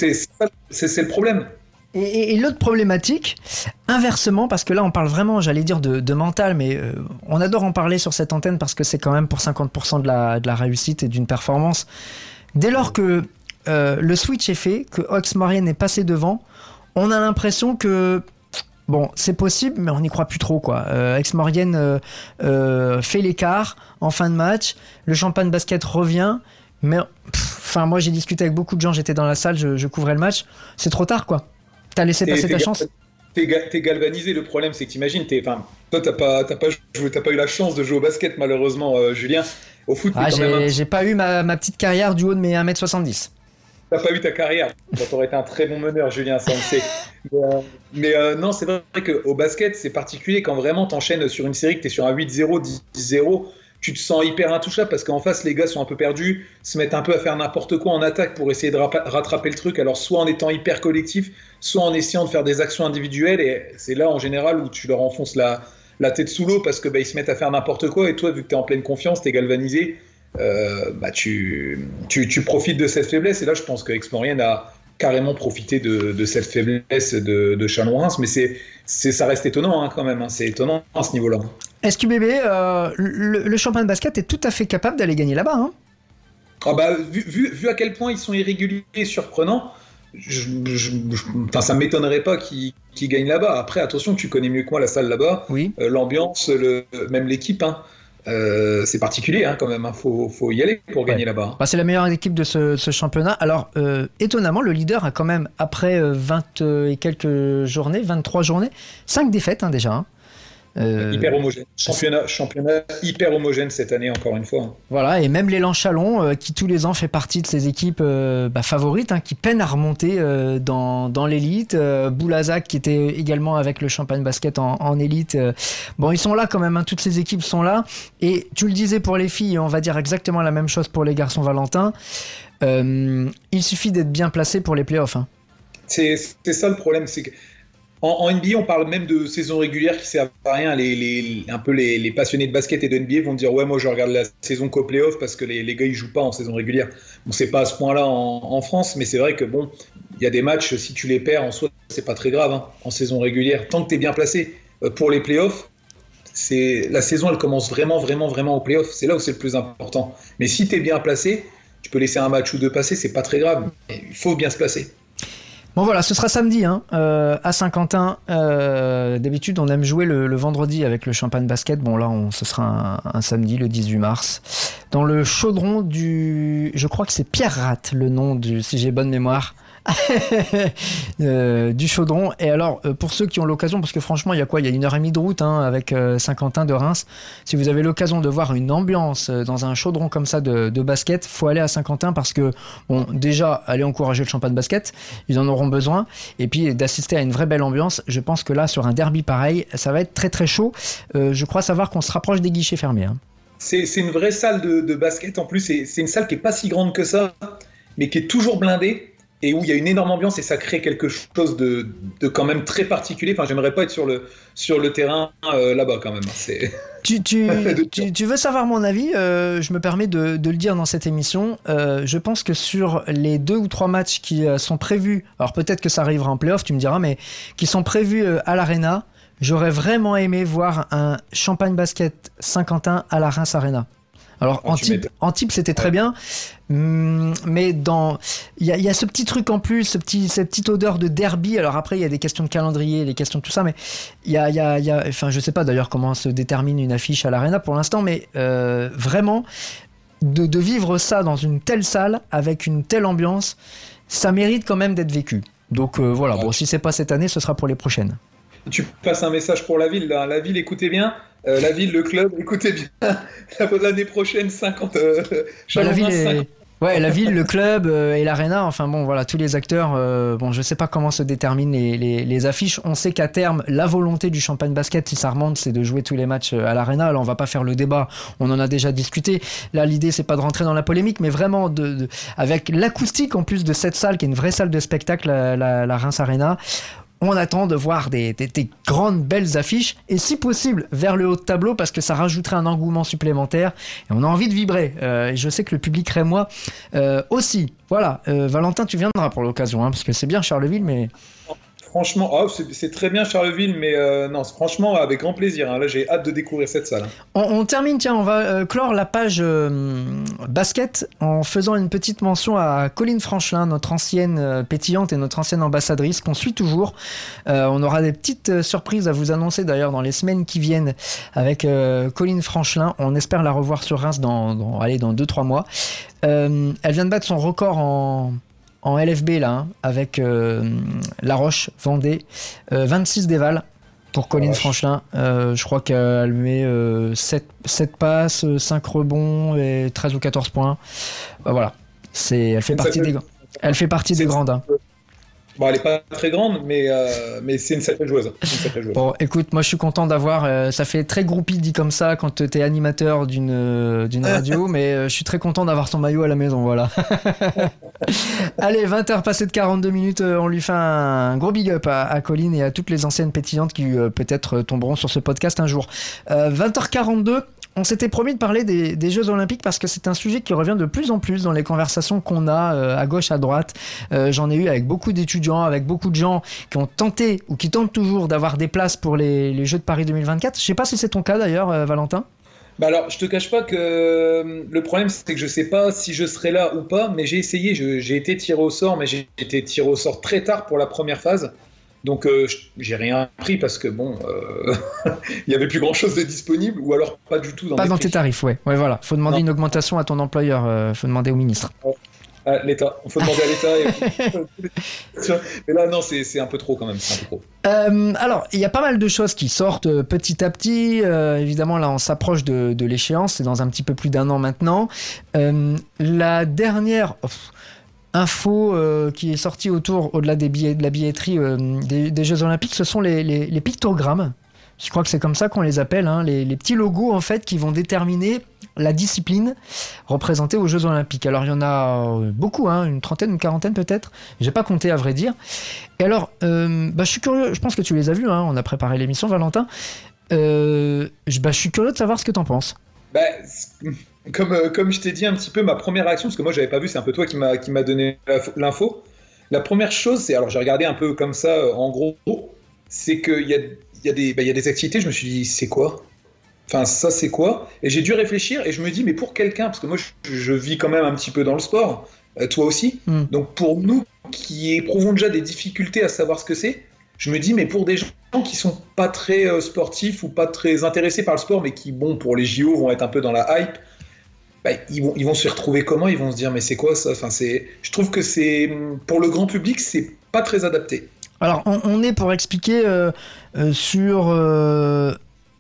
c'est le problème. Et, l'autre problématique, inversement, parce que là on parle vraiment, j'allais dire, de, mental, mais euh, on adore en parler sur cette antenne parce que c'est quand même pour 50% de la, de la réussite et d'une performance. Dès lors que euh, le switch est fait, que Ox Marianne est passé devant, on a l'impression que Bon, c'est possible, mais on n'y croit plus trop, quoi. Euh, Ex-Maurienne euh, euh, fait l'écart en fin de match. Le champagne basket revient. Mais, enfin, moi, j'ai discuté avec beaucoup de gens. J'étais dans la salle, je, couvrais le match. C'est trop tard, quoi. T'as laissé passer ta chance T'es galvanisé. Le problème, c'est que t'imagines, toi, t'as pas, pas, pas eu la chance de jouer au basket, malheureusement, Julien. Au foot, ah, j'ai pas eu ma, ma, petite carrière du haut de mes 1m70. T'as pas eu ta carrière. Tu aurais été un très bon meneur, Julien, ça on le sait. Mais, euh, non, c'est vrai qu'au basket, c'est particulier quand vraiment t'enchaînes sur une série, que tu es sur un 8-0, 10-0 tu te sens hyper intouchable parce qu'en face, les gars sont un peu perdus, se mettent un peu à faire n'importe quoi en attaque pour essayer de rattraper le truc. Alors, soit en étant hyper collectif, soit en essayant de faire des actions individuelles. Et c'est là, en général, où tu leur enfonces la, tête sous l'eau parce que bah, ils se mettent à faire n'importe quoi. Et toi, vu que tu es en pleine confiance, tu es galvanisé, euh, bah, tu, tu, tu, profites de cette faiblesse. Et là, je pense que Explorien a carrément profité de, de cette faiblesse de, de Chanoins. Mais c'est, ça reste étonnant hein, quand même. Hein. C'est étonnant à ce niveau-là. SQBB, euh, le, le champion de basket est tout à fait capable d'aller gagner là-bas. Hein? Ah bah, vu, vu, vu, à quel point ils sont irréguliers et surprenants, je, je, ça m'étonnerait pas qu'ils gagnent là-bas. Après, attention, tu connais mieux que moi la salle là-bas. Oui. Euh, L'ambiance, le, même l'équipe. Hein. Euh, c'est particulier hein, quand même, il hein. faut, faut, y aller pour gagner là-bas. Bah, c'est la meilleure équipe de ce, ce championnat. Alors, euh, étonnamment, le leader a quand même, après 20 euh, et quelques journées, 23 journées, 5 défaites hein, déjà. Euh, hyper homogène. Championnat, championnat hyper homogène cette année, encore une fois. Voilà, et même l'élan Chalon, euh, qui tous les ans fait partie de ces équipes euh, bah, favorites, hein, qui peinent à remonter dans, dans l'élite. Boulazac, qui était également avec le Champagne Basket en, en élite. bon, ils sont là quand même, hein, toutes ces équipes sont là. Et tu le disais pour les filles, on va dire exactement la même chose pour les garçons Valentin. il suffit d'être bien placé pour les playoffs. Hein. C'est ça le problème, c'est que en, NBA, on parle même de saison régulière qui sert à rien. Les, un peu les, passionnés de basket et de NBA vont dire Ouais, moi je regarde la saison qu'au playoff parce que les, gars ils jouent pas en saison régulière. Bon, c'est pas à ce point-là en, France, mais c'est vrai que bon, il y a des matchs, si tu les perds en soi, c'est pas très grave hein, en saison régulière. Tant que tu es bien placé euh, pour les playoffs, c'est la saison elle commence vraiment, vraiment, vraiment au playoff. C'est là où c'est le plus important. Mais si tu es bien placé, tu peux laisser un match ou deux passer, c'est pas très grave. Il faut bien se placer. Bon voilà, ce sera samedi hein, euh, à Saint-Quentin. Euh, d'habitude, on aime jouer le, vendredi avec le champagne basket. Bon là, on, ce sera un, un, samedi, le 18 mars, dans le chaudron du... Je crois que c'est Pierre Rat, le nom du... si j'ai bonne mémoire. Euh, du chaudron. Et alors, euh, pour ceux qui ont l'occasion, parce que franchement, il y a quoi? Il y a une heure et demie de route hein, avec euh, Saint-Quentin de Reims. Si vous avez l'occasion de voir une ambiance dans un chaudron comme ça de, de basket, faut aller à Saint-Quentin parce que, bon, déjà, aller encourager le champagne basket, ils en auront besoin. Et puis, d'assister à une vraie belle ambiance. Je pense que là, sur un derby pareil, ça va être très très chaud. je crois savoir qu'on se rapproche des guichets fermés. Hein. C'est une vraie salle de, de basket en plus. C'est une salle qui est pas si grande que ça, mais qui est toujours blindée et où il y a une énorme ambiance et ça crée quelque chose de, de quand même très particulier. Enfin, j'aimerais pas être sur le, sur le terrain euh, là-bas quand même. C'est... Tu, tu, tu, veux savoir mon avis euh, Je me permets de, de, le dire dans cette émission. Euh, je pense que sur les deux ou trois matchs qui sont prévus, alors peut-être que ça arrivera en playoff, tu me diras, mais qui sont prévus à l'Arena, j'aurais vraiment aimé voir un Champagne Basket Saint-Quentin à la Reims Arena. Alors en, type, en type c'était très bien, hum, mais dans il y, a, ce petit truc en plus, ce petit, cette petite odeur de derby. Alors après il y a des questions de calendrier, des questions de tout ça, mais il y a, y, a, y a, enfin je sais pas d'ailleurs comment se détermine une affiche à l'arena pour l'instant, mais euh, vraiment de, de, vivre ça dans une telle salle avec une telle ambiance, ça mérite quand même d'être vécu. Donc euh, voilà, bon si c'est pas cette année, ce sera pour les prochaines. Tu passes un message pour la ville, la ville écoutez bien. Euh, la ville, le club, écoutez bien, l'année prochaine, 50. Euh, bah, la ville, ouais, la ville, le club euh, et l'arena, enfin bon, voilà, tous les acteurs. bon, je sais pas comment se déterminent les, les, les affiches. On sait qu'à terme, la volonté du Champagne Basket, si ça remonte, c'est de jouer tous les matchs à l'arena. Alors, on va pas faire le débat, on en a déjà discuté. Là, l'idée, c'est pas de rentrer dans la polémique, mais vraiment de, de avec l'acoustique en plus de cette salle, qui est une vraie salle de spectacle, la, la, la Reims Arena on attend de voir des, grandes belles affiches et si possible vers le haut de tableau parce que ça rajouterait un engouement supplémentaire et on a envie de vibrer. Euh, et je sais que le public rémois euh, aussi. Voilà, euh, Valentin, tu viendras pour l'occasion hein, parce que c'est bien Charleville, mais Franchement, oh, c'est très bien Charleville, mais euh, non, franchement, avec grand plaisir. Hein. Là, j'ai hâte de découvrir cette salle. On, termine, tiens, on va euh, clore la page euh, basket en faisant une petite mention à Colline Franchelin, notre ancienne pétillante et notre ancienne ambassadrice qu'on suit toujours. on aura des petites surprises à vous annoncer d'ailleurs dans les semaines qui viennent avec Colline Franchelin. On espère la revoir sur Reims dans, dans, dans 2-3 mois. elle vient de battre son record en en LFB là, hein, avec euh, La Roche, Vendée, 26 euh, déval pour Colline Franchelin. Euh, je crois qu'elle met 7, 7, passes, 5 rebonds et 13 ou 14 points. Bah, voilà, c'est, elle fait partie des Elle fait partie des grandes. hein. Bon, elle est pas très grande, mais, euh, mais c'est une sacrée joueuse. C'est une sacrée joueuse. Bon, écoute, moi je suis content d'avoir. euh, ça fait très groupie dit comme ça quand t'es animateur d'une euh, d'une radio, mais je suis très content d'avoir son maillot à la maison, voilà. Allez, 20h passées de 42 minutes, on lui fait un gros big up à, à Colline et à toutes les anciennes pétillantes qui peut-être tomberont sur ce podcast un jour. Euh, 20h42. On s'était promis de parler des, Jeux Olympiques parce que c'est un sujet qui revient de plus en plus dans les conversations qu'on a euh, à gauche, à droite. Euh, J'en ai eu avec beaucoup d'étudiants, avec beaucoup de gens qui ont tenté ou qui tentent toujours d'avoir des places pour les, Jeux de Paris 2024. Je sais pas si c'est ton cas d'ailleurs, euh, Valentin. Bah alors, je te cache pas que le problème, c'est que je sais pas si je serai là ou pas, mais j'ai essayé. J'ai été tiré au sort, mais j'ai été tiré au sort très tard pour la première phase. Donc, euh, j'ai rien pris parce que bon, euh, il y avait plus grand chose de disponible, ou alors pas du tout dans Pas dans tes prix. tarifs, ouais. Ouais, voilà. Faut demander Non. une augmentation à ton employeur. euh, faut demander au ministre. Ah, L'État. Il faut demander à l'État. Mais là, non, c'est un peu trop quand même. C'est un peu trop. Euh, alors, il y a pas mal de choses qui sortent petit à petit. Euh, évidemment, là, on s'approche de, de l'échéance. C'est dans un petit peu plus d'un an maintenant. Euh, la dernière oh, info euh, qui est sortie autour, au-delà des billets, de la billetterie euh, des, Jeux Olympiques, ce sont les, pictogrammes. Je crois que c'est comme ça qu'on les appelle, hein, les, petits logos en fait qui vont déterminer la discipline représentée aux Jeux Olympiques. Alors il y en a euh, beaucoup, hein, une trentaine, une quarantaine peut-être. J'ai pas compté à vrai dire. Et alors, bah, je suis curieux. Je pense que tu les as vus. hein, on a préparé l'émission, Valentin. Je, bah, je suis curieux de savoir ce que t'en penses. Bah, comme, euh, comme je t'ai dit un petit peu, ma première réaction, parce que moi j'avais pas vu, c'est un peu toi qui m'a qui m'a donné l'info. La première chose, c'est alors j'ai regardé un peu comme ça, euh, en gros, c'est qu'il y a, il y, a des- bah, y a des activités, je me suis dit, c'est quoi? Enfin, ça c'est quoi? Et j'ai dû réfléchir et je me dis, mais pour quelqu'un, parce que moi je, je vis quand même un petit peu dans le sport, euh, toi aussi, Hmm. donc pour nous qui éprouvons déjà des difficultés à savoir ce que c'est, je me dis, mais pour des gens qui sont pas très euh, sportifs ou pas très intéressés par le sport, mais qui, bon, pour les JO, vont être un peu dans la hype, bah, ils, vont, se retrouver comment? Ils vont se dire, mais c'est quoi ça? Enfin. Je trouve que c'est pour le grand public, c'est pas très adapté. Alors, on, est pour expliquer euh, euh, sur euh,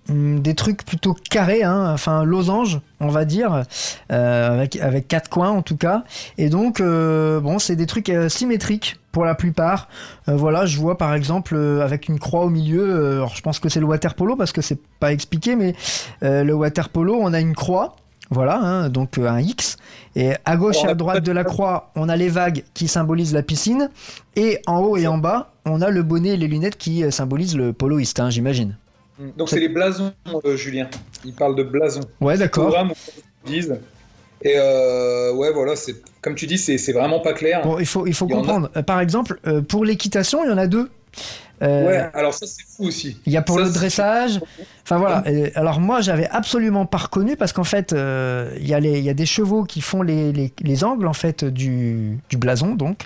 des trucs plutôt carrés, hein, enfin losange, on va dire, avec, quatre coins en tout cas. Et donc, bon, c'est des trucs symétriques pour la plupart. Voilà, je vois par exemple avec une croix au milieu. alors, je pense que c'est le water polo parce que c'est pas expliqué, mais le water polo, on a une croix. Voilà, hein, donc euh, un X. Et à gauche et à droite de la croix, on a les vagues qui symbolisent la piscine. Et en haut et en bas, on a le bonnet et les lunettes qui euh, symbolisent le poloiste, hein, j'imagine. Donc c'est les blasons, euh, Julien. Il parle de blasons. Ouais, d'accord. Disent. Et euh, ouais, voilà, c'est comme tu dis, c'est vraiment pas clair. Bon, il faut, il faut Il a. comprendre. Par exemple, euh, pour l'équitation, il y en a deux. Euh, Ouais, alors ça c'est fou aussi. Il y a pour Ça, le dressage. Enfin voilà. Alors moi, j'avais absolument pas reconnu parce qu'en fait, euh, il y, a y des chevaux qui font les, les, les angles en fait du, du blason. Donc.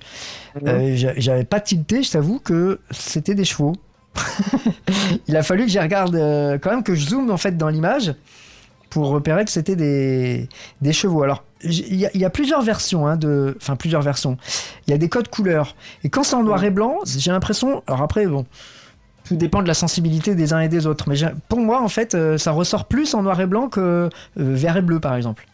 Euh, j'a- j'avais pas tilté. Je t'avoue que c'était des chevaux. il a fallu que j'y regarde quand même que je zoome en fait dans l'image pour repérer que c'était des, des chevaux. Alors, il y, a- il y a plusieurs versions, hein, de, enfin plusieurs versions. Il y a des codes couleurs. Et quand c'est en noir et blanc, j'ai l'impression. Alors après, bon, tout dépend de la sensibilité des uns et des autres. Mais pour moi, en fait, euh, ça ressort plus en noir et blanc que euh, vert et bleu, par exemple.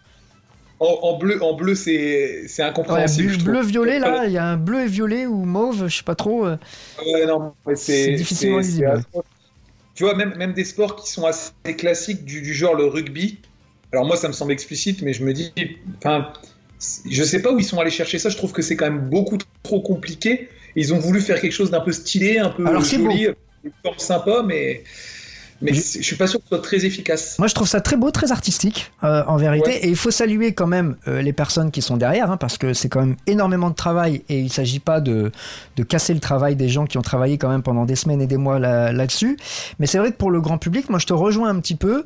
En, en bleu, en bleu, c'est c'est Ouais, incompréhensible. trouve. bleu, violet, là, il y a un bleu et violet ou mauve, je sais pas trop. euh. Ouais, non, C'est difficilement lisible. Tu vois, même, même des sports qui sont assez classiques du, du genre le rugby. Alors moi, ça me semble explicite, mais je me dis, enfin, je sais pas où ils sont allés chercher ça. Je trouve que c'est quand même beaucoup trop compliqué. Ils ont voulu faire quelque chose d'un peu stylé, un peu Alors, joli, une forme sympa, mais mais Je- je suis pas sûr que ce soit très efficace. Moi, je trouve ça très beau, très artistique, euh, en vérité. Ouais. Et il faut saluer quand même euh, les personnes qui sont derrière, hein, parce que c'est quand même énormément de travail. Et il s'agit pas de, de casser le travail des gens qui ont travaillé quand même pendant des semaines et des mois là- là-dessus. Mais c'est vrai que pour le grand public, moi, je te rejoins un petit peu.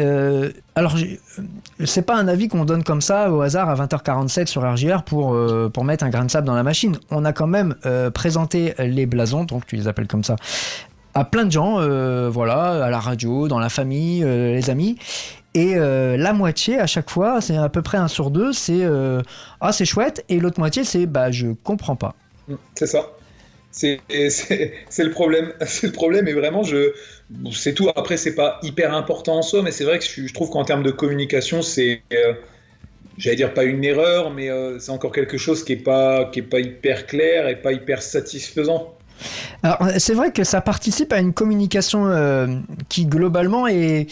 Euh, alors, euh, c'est pas un avis qu'on donne comme ça au hasard à 20h47 sur RJR pour, euh, pour mettre un grain de sable dans la machine. On a quand même euh, présenté les blasons, donc tu les appelles comme ça, à plein de gens, euh, voilà, à la radio, dans la famille, euh, les amis. Et euh, la moitié, à chaque fois, c'est à peu près un sur deux, c'est ah c'est chouette, et l'autre moitié c'est bah je comprends pas. C'est ça. C'est le problème. C'est le problème, et vraiment, je c'est tout. Après, c'est pas hyper important en soi, mais c'est vrai que je, trouve qu'en termes de communication, c'est j'allais dire pas une erreur, mais c'est encore quelque chose qui est pas qui est pas hyper clair et pas hyper satisfaisant. C'est vrai que ça participe à une communication euh, qui globalement est,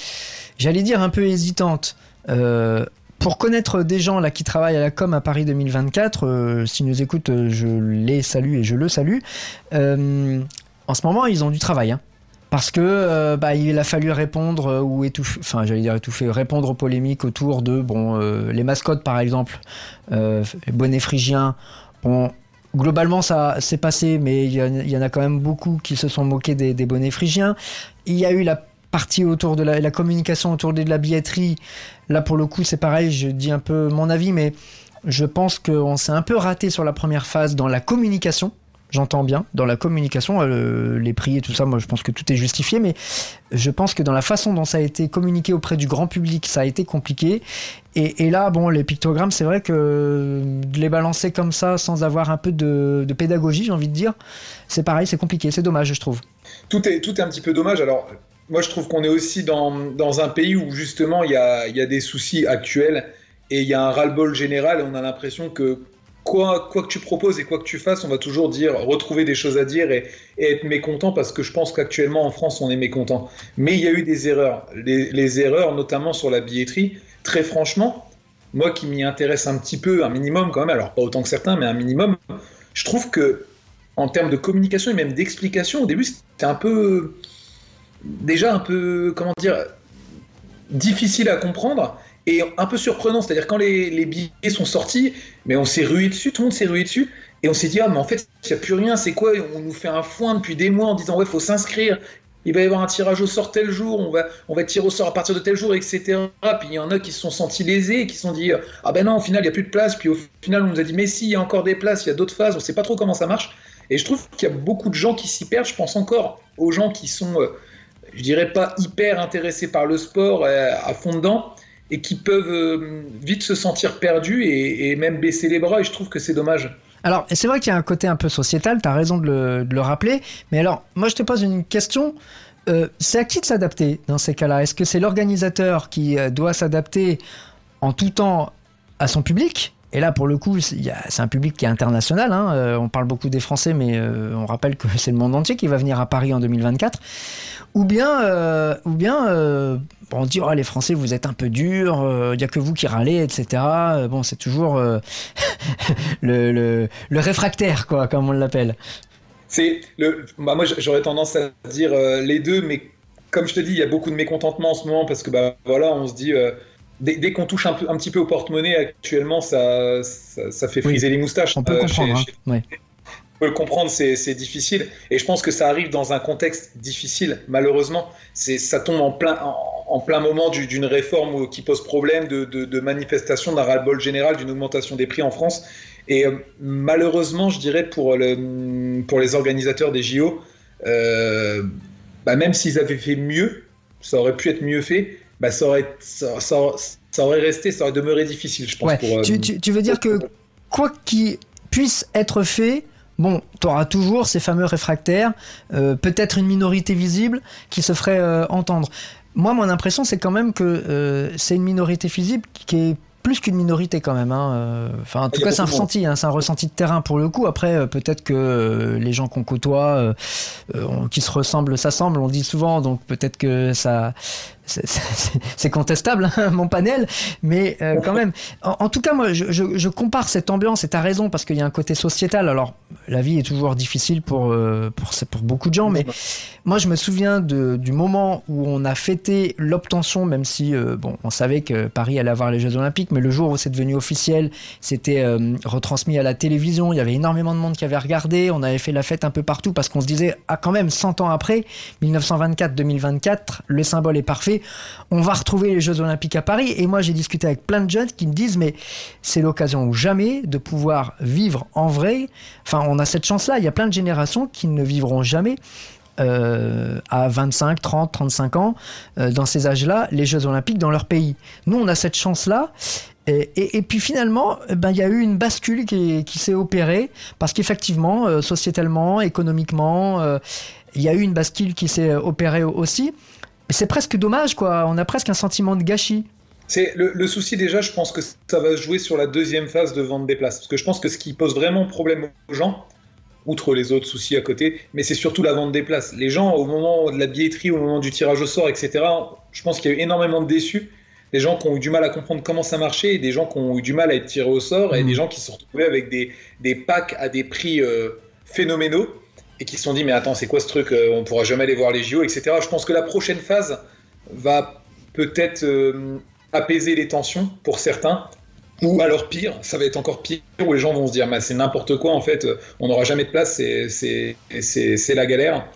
j'allais dire, un peu hésitante. Euh, pour connaître des gens là qui travaillent à la com à Paris 2024, euh, s'ils nous écoutent, je les salue et je le salue. En ce moment, ils ont du travail. hein. Parce que bah, il a fallu répondre ou étouffer, enfin j'allais dire étouffer, répondre aux polémiques autour de bon les mascottes par exemple, euh, bonnet phrygien. Bon, globalement ça s'est passé, mais il y, en- a quand même beaucoup qui se sont moqués des, des bonnets phrygiens. Il y a eu la partie autour de la, la communication autour de la billetterie. Là pour le coup c'est pareil, je dis un peu mon avis, mais je pense qu'on s'est un peu raté sur la première phase dans la communication. J'entends bien, dans la communication, euh, les prix et tout ça, moi je pense que tout est justifié, mais je pense que dans la façon dont ça a été communiqué auprès du grand public, ça a été compliqué. Et, là, bon, les pictogrammes, c'est vrai que de les balancer comme ça, sans avoir un peu de, pédagogie, j'ai envie de dire, c'est pareil, c'est compliqué, c'est dommage, je trouve. Tout est, un petit peu dommage. Alors, moi, je trouve qu'on est aussi dans, un pays où, justement, il y a, y a des soucis actuels et il y a un ras-le-bol général et on a l'impression que quoi, que tu proposes et quoi que tu fasses, on va toujours dire, retrouver des choses à dire et, et être mécontent parce que je pense qu'actuellement, en France, on est mécontent. Mais il y a eu des erreurs. Les, les erreurs, notamment sur la billetterie, très franchement, moi qui m'y intéresse un petit peu, un minimum quand même, alors pas autant que certains, mais un minimum, je trouve que en termes de communication et même d'explication, au début, c'était un peu. Déjà un peu. Comment dire Difficile à comprendre et un peu surprenant. C'est-à-dire, quand les, billets sont sortis, mais on s'est rué dessus, tout le monde s'est rué dessus. Et on s'est dit, ah, mais en fait, il n'y a plus rien, c'est quoi On nous fait un foin depuis des mois en disant, ouais, il faut s'inscrire, il va y avoir un tirage au sort tel jour, on va, on va tirer au sort à partir de tel jour, etc. Puis il y en a qui se sont sentis lésés, qui se sont dit, ah ben non, au final, il n'y a plus de place. Puis au final, on nous a dit, mais si, il y a encore des places, il y a d'autres phases, on ne sait pas trop comment ça marche. Et je trouve qu'il y a beaucoup de gens qui s'y perdent. Je pense encore aux gens qui sont, euh, je dirais pas hyper intéressés par le sport euh, à fond dedans et qui peuvent euh, vite se sentir perdus et, même baisser les bras. Et je trouve que c'est dommage. Alors, c'est vrai qu'il y a un côté un peu sociétal, tu as raison de le, de le rappeler, mais alors, moi je te pose une question. Euh, c'est à qui de s'adapter dans ces cas-là? Est-ce que c'est l'organisateur qui euh, doit s'adapter en tout temps à son public? Et là, pour le coup, c'est un public qui est international. hein. Euh, on parle beaucoup des Français, mais euh, on rappelle que c'est le monde entier qui va venir à Paris en 2024. Ou bien, euh, ou bien euh, on dit oh, les Français, vous êtes un peu durs, il n'y a que vous qui râlez, etc. Bon, c'est toujours le, réfractaire, quoi, comme on l'appelle. Bah moi, j'aurais tendance à dire les deux, mais comme je te dis, il y a beaucoup de mécontentement en ce moment parce que bah voilà, on se dit. Dès, dès qu'on touche un, peu, un petit peu au porte-monnaie actuellement, ça, ça, ça fait friser les moustaches. On peut Euh, comprendre. chez- hein. Ouais. On peut le comprendre, c'est difficile. Et je pense que ça arrive dans un contexte difficile, malheureusement. Ça tombe en plein, en, en plein moment du- d'une réforme qui pose problème, de, de, de manifestation, d'un ras-le-bol général, d'une augmentation des prix en France. Et euh, malheureusement, je dirais pour, le, pour les organisateurs des JO, euh, bah, même s'ils avaient fait mieux, ça aurait pu être mieux fait, bah, ça, aurait, ça, ça- ça aurait resté, ça aurait demeuré difficile, je pense. Ouais. Pour, euh, tu, tu- tu veux dire que quoi qu'il puisse être fait, bon, tu auras toujours ces fameux réfractaires, euh, peut-être une minorité visible qui se ferait euh, entendre. Moi, mon impression, c'est quand même que euh, c'est une minorité visible qui est plus qu'une minorité quand même. hein. Enfin, en tout cas, c'est un ressenti, hein, c'est un ressenti de terrain pour le coup. Après, peut-être que les gens qu'on côtoie, qui se ressemblent, s'assemblent, on le dit souvent, donc peut-être que ça, c'est- contestable, hein, mon panel, mais euh, quand même. En, tout cas, moi, je, je- je compare cette ambiance, et tu raison, parce qu'il y a un côté sociétal. Alors, la vie est toujours difficile pour, euh, pour, beaucoup de gens, mais moi, je me souviens du moment où on a fêté l'obtention, même si, euh, bon, on savait que Paris allait avoir les Jeux Olympiques, mais le jour où c'est devenu officiel, c'était euh, retransmis à la télévision, il y avait énormément de monde qui avait regardé, on avait fait la fête un peu partout, parce qu'on se disait, ah, quand même, 100 ans après, 1924-2024, le symbole est parfait, on va retrouver les Jeux Olympiques à Paris. Et moi, j'ai discuté avec plein de jeunes qui me disent, mais c'est l'occasion ou jamais de pouvoir vivre en vrai. Enfin, on a cette chance-là. Il y a plein de générations qui ne vivront jamais. euh, à 25, 30, 35 ans, euh, dans ces âges-là, les Jeux Olympiques dans leur pays. Nous, on a cette chance-là. Et, puis finalement, eh ben, il y a eu une bascule qui, s'est opérée parce qu'effectivement, euh, sociétalement, économiquement, il y a eu une bascule qui s'est opérée aussi. C'est presque dommage, quoi. On a presque un sentiment de gâchis. C'est le, le, souci déjà, je pense que ça va jouer sur la deuxième phase de vente des places. Parce que je pense que ce qui pose vraiment problème aux gens, outre les autres soucis à côté, mais c'est surtout la vente des places. Les gens, au moment de la billetterie, au moment du tirage au sort, etc., je pense qu'il y a eu énormément de déçus. Des gens qui ont eu du mal à comprendre comment ça marchait, et des gens qui ont eu du mal à être tirés au sort, et mmh. des gens qui se sont retrouvés avec des, des packs à des prix euh, phénoménaux, et qui se sont dit, mais attends, c'est quoi ce truc euh, On pourra jamais aller voir les JO, etc. Je pense que la prochaine phase va peut-être euh, apaiser les tensions pour certains, ou alors pire, ça va être encore pire, où les gens vont se dire, c'est n'importe quoi, en fait, on n'aura jamais de place, c'est la galère.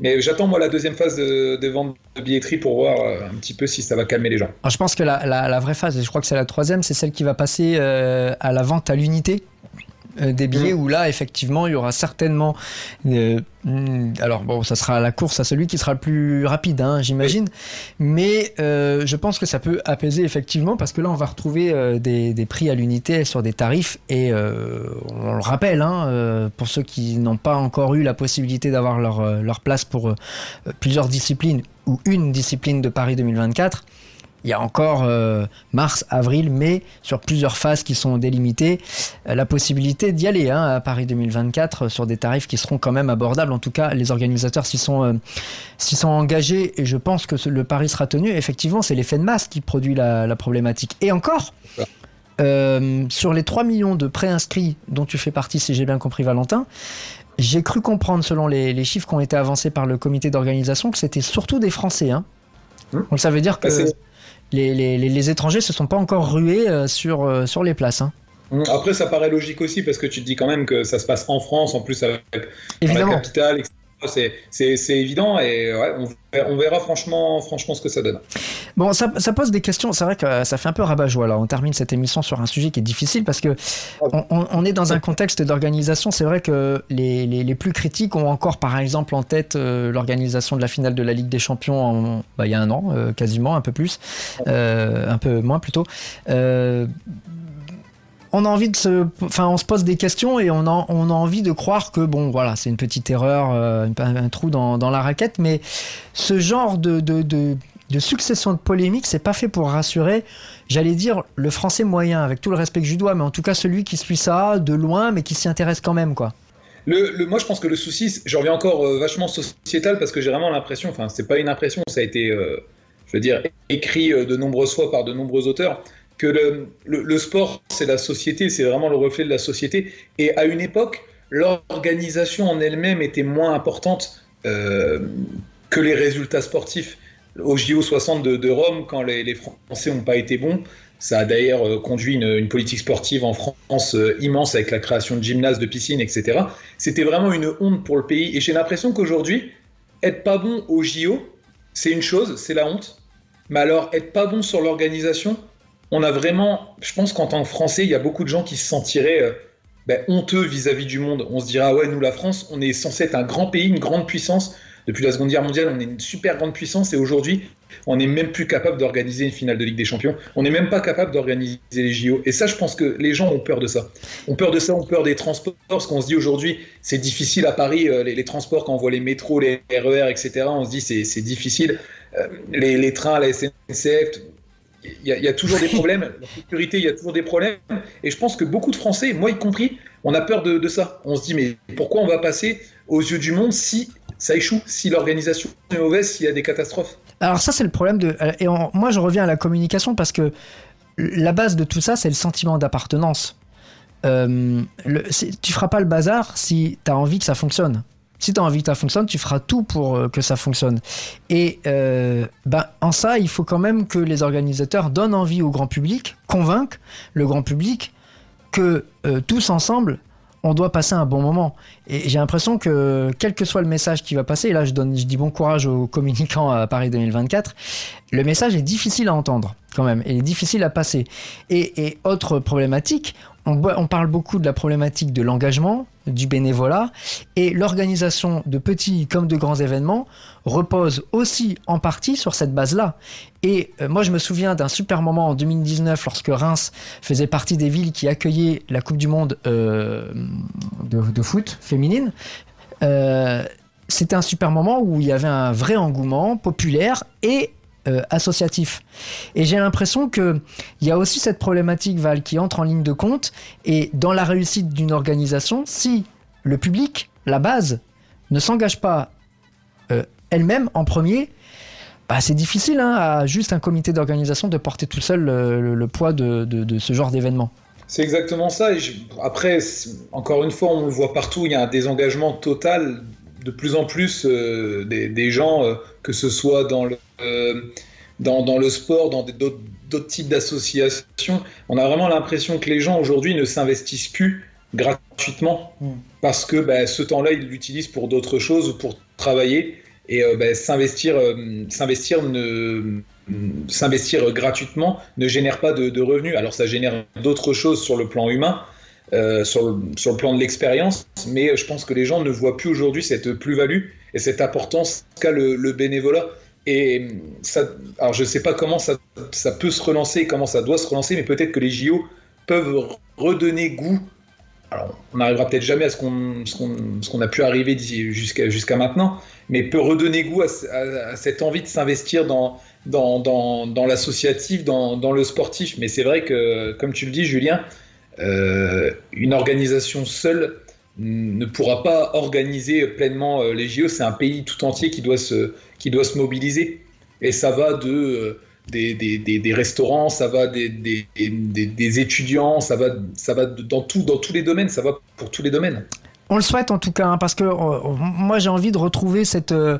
Mais j'attends moi la deuxième phase de, vente de billetterie pour voir euh, un petit peu si ça va calmer les gens. Alors, je pense que la, la, vraie phase, et je crois que c'est la troisième, c'est celle qui va passer euh, à la vente à l'unité. Euh, des billets mm. où là effectivement il y aura certainement euh, alors bon ça sera la course à celui qui sera le plus rapide hein, j'imagine mais euh, je pense que ça peut apaiser effectivement parce que là on va retrouver des, des, prix à l'unité sur des tarifs et on le rappelle hein, pour ceux qui n'ont pas encore eu la possibilité d'avoir leur, leur place pour plusieurs disciplines ou une discipline de Paris 2024 il y a encore euh, mars, avril, mai, sur plusieurs phases qui sont délimitées, euh, la possibilité d'y aller hein, à Paris 2024 euh, sur des tarifs qui seront quand même abordables. En tout cas, les organisateurs s'y sont, sont engagés et je pense que le pari sera tenu. Effectivement, c'est l'effet de masse qui produit la, problématique. Et encore, sur les 3 millions de préinscrits dont tu fais partie, si j'ai bien compris Valentin, j'ai cru comprendre, selon les, chiffres qui ont été avancés par le comité d'organisation, que c'était surtout des Français. Hein. Hum. Donc ça veut dire que les, les, les, étrangers se sont pas encore rués euh, sur, euh, sur les places. Hein. Mmh, après, ça paraît logique aussi parce que tu te dis quand même que ça se passe en France, en plus avec la capitale, etc c'est évident et on, verra franchement, ce que ça donne. Bon, ça, pose des questions. C'est vrai que ça fait un peu rabat-joie. Là, on termine cette émission sur un sujet qui est difficile parce que on, est dans un contexte d'organisation. C'est vrai que les, plus critiques ont encore, par exemple, en tête euh, l'organisation de la finale de la Ligue des Champions bah, il y a un an, euh, quasiment, un peu plus, euh, un peu moins plutôt on a envie de se, enfin, on se pose des questions et on a, on a envie de croire que bon, voilà, c'est une petite erreur, euh, un, trou dans, la raquette, mais ce genre de, de, de, succession de polémiques, c'est pas fait pour rassurer, j'allais dire, le français moyen, avec tout le respect que je lui dois, mais en tout cas celui qui suit ça de loin, mais qui s'y intéresse quand même, quoi. Le, moi, je pense que le souci, je reviens encore euh, vachement sociétal parce que j'ai vraiment l'impression, enfin, c'est pas une impression, ça a été, euh, je veux dire, écrit de nombreuses fois par de nombreux auteurs que le, sport, c'est la société, c'est vraiment le reflet de la société. Et à une époque, l'organisation en elle-même était moins importante euh, que les résultats sportifs. Au JO 60 de, Rome, quand les, Français n'ont pas été bons, ça a d'ailleurs euh, conduit une, une, politique sportive en France euh, immense avec la création de gymnases, de piscines, etc. C'était vraiment une honte pour le pays. Et j'ai l'impression qu'aujourd'hui, être pas bon au JO, c'est une chose, c'est la honte. Mais alors, être pas bon sur l'organisation, on a vraiment, je pense qu'en tant que Français, il y a beaucoup de gens qui se sentiraient euh, ben, honteux vis-à-vis du monde. On se dira, ouais, nous, la France, on est censé être un grand pays, une grande puissance. Depuis la Seconde Guerre mondiale, on est une super grande puissance et aujourd'hui, on n'est même plus capable d'organiser une finale de Ligue des Champions. On n'est même pas capable d'organiser les JO. Et ça, je pense que les gens ont peur de ça. On peur de ça, on peur des transports. Parce qu'on se dit aujourd'hui, c'est difficile à Paris, euh, les, transports, quand on voit les métros, les RER, etc., on se dit c'est difficile. Euh, les, les, trains, la SNCF, il y, a toujours des problèmes. La sécurité, il y a toujours des problèmes. Et je pense que beaucoup de Français, moi y compris, on a peur de, ça. On se dit, mais pourquoi on va passer aux yeux du monde si ça échoue, si l'organisation est mauvaise, s'il y a des catastrophes? Alors ça, c'est le problème de... Et moi, je reviens à la communication parce que la base de tout ça, c'est le sentiment d'appartenance. Euh, le, tu feras pas le bazar si tu as envie que ça fonctionne. Si tu as envie que ça fonctionne, tu feras tout pour euh, que ça fonctionne. Et euh, ben, en ça, il faut quand même que les organisateurs donnent envie au grand public, convainquent le grand public que euh, tous ensemble, on doit passer un bon moment. Et j'ai l'impression que quel que soit le message qui va passer, et là je, donne, je dis bon courage aux communicants à Paris 2024, le message est difficile à entendre quand même, et difficile à passer. Et, autre problématique, on parle beaucoup de la problématique de l'engagement, du bénévolat. Et l'organisation de petits comme de grands événements repose aussi en partie sur cette base-là. Et euh, moi, je me souviens d'un super moment en 2019 lorsque Reims faisait partie des villes qui accueillaient la Coupe du Monde euh, de, foot féminine. Euh, c'était un super moment où il y avait un vrai engouement populaire et euh, associatif. Et j'ai l'impression qu'il y a aussi cette problématique, Val, qui entre en ligne de compte. Et dans la réussite d'une organisation, si le public, la base, ne s'engage pas euh, elle-même en premier, bah, c'est difficile hein, à juste un comité d'organisation de porter tout seul le, poids de, ce genre d'événement. C'est exactement ça. Après, encore une fois, on le voit partout, il y a un désengagement total de plus en plus euh, des, des, gens, euh, que ce soit dans le, dans, dans, le sport, dans d'autres types d'associations. On a vraiment l'impression que les gens aujourd'hui ne s'investissent plus gratuitement hmm. parce que bah, ce temps-là, ils l'utilisent pour d'autres choses, pour travailler. Et euh, bah, s'investir, euh, s'investir, ne, s'investir gratuitement ne génère pas de, revenus. Alors ça génère d'autres choses sur le plan humain, euh, sur, le, plan de l'expérience, mais je pense que les gens ne voient plus aujourd'hui cette plus-value et cette importance qu'a le, bénévolat. Et ça, alors je ne sais pas comment ça, peut se relancer, comment ça doit se relancer, mais peut-être que les JO peuvent redonner goût alors, on n'arrivera peut-être jamais à ce qu'on a pu arriver jusqu'à maintenant, mais peut redonner goût à, cette envie de s'investir dans, l'associatif, dans, le sportif. Mais c'est vrai que, comme tu le dis, Julien, euh, une organisation seule ne pourra pas organiser pleinement euh, les JO. C'est un pays tout entier qui doit se, qui doit se mobiliser. Et ça va de euh, des, des, des, restaurants, ça va des, des, étudiants, ça va, ça va dans, tout, dans tous les domaines, ça va pour tous les domaines. On le souhaite en tout cas, hein, parce que euh, moi j'ai envie de retrouver cette... Euh,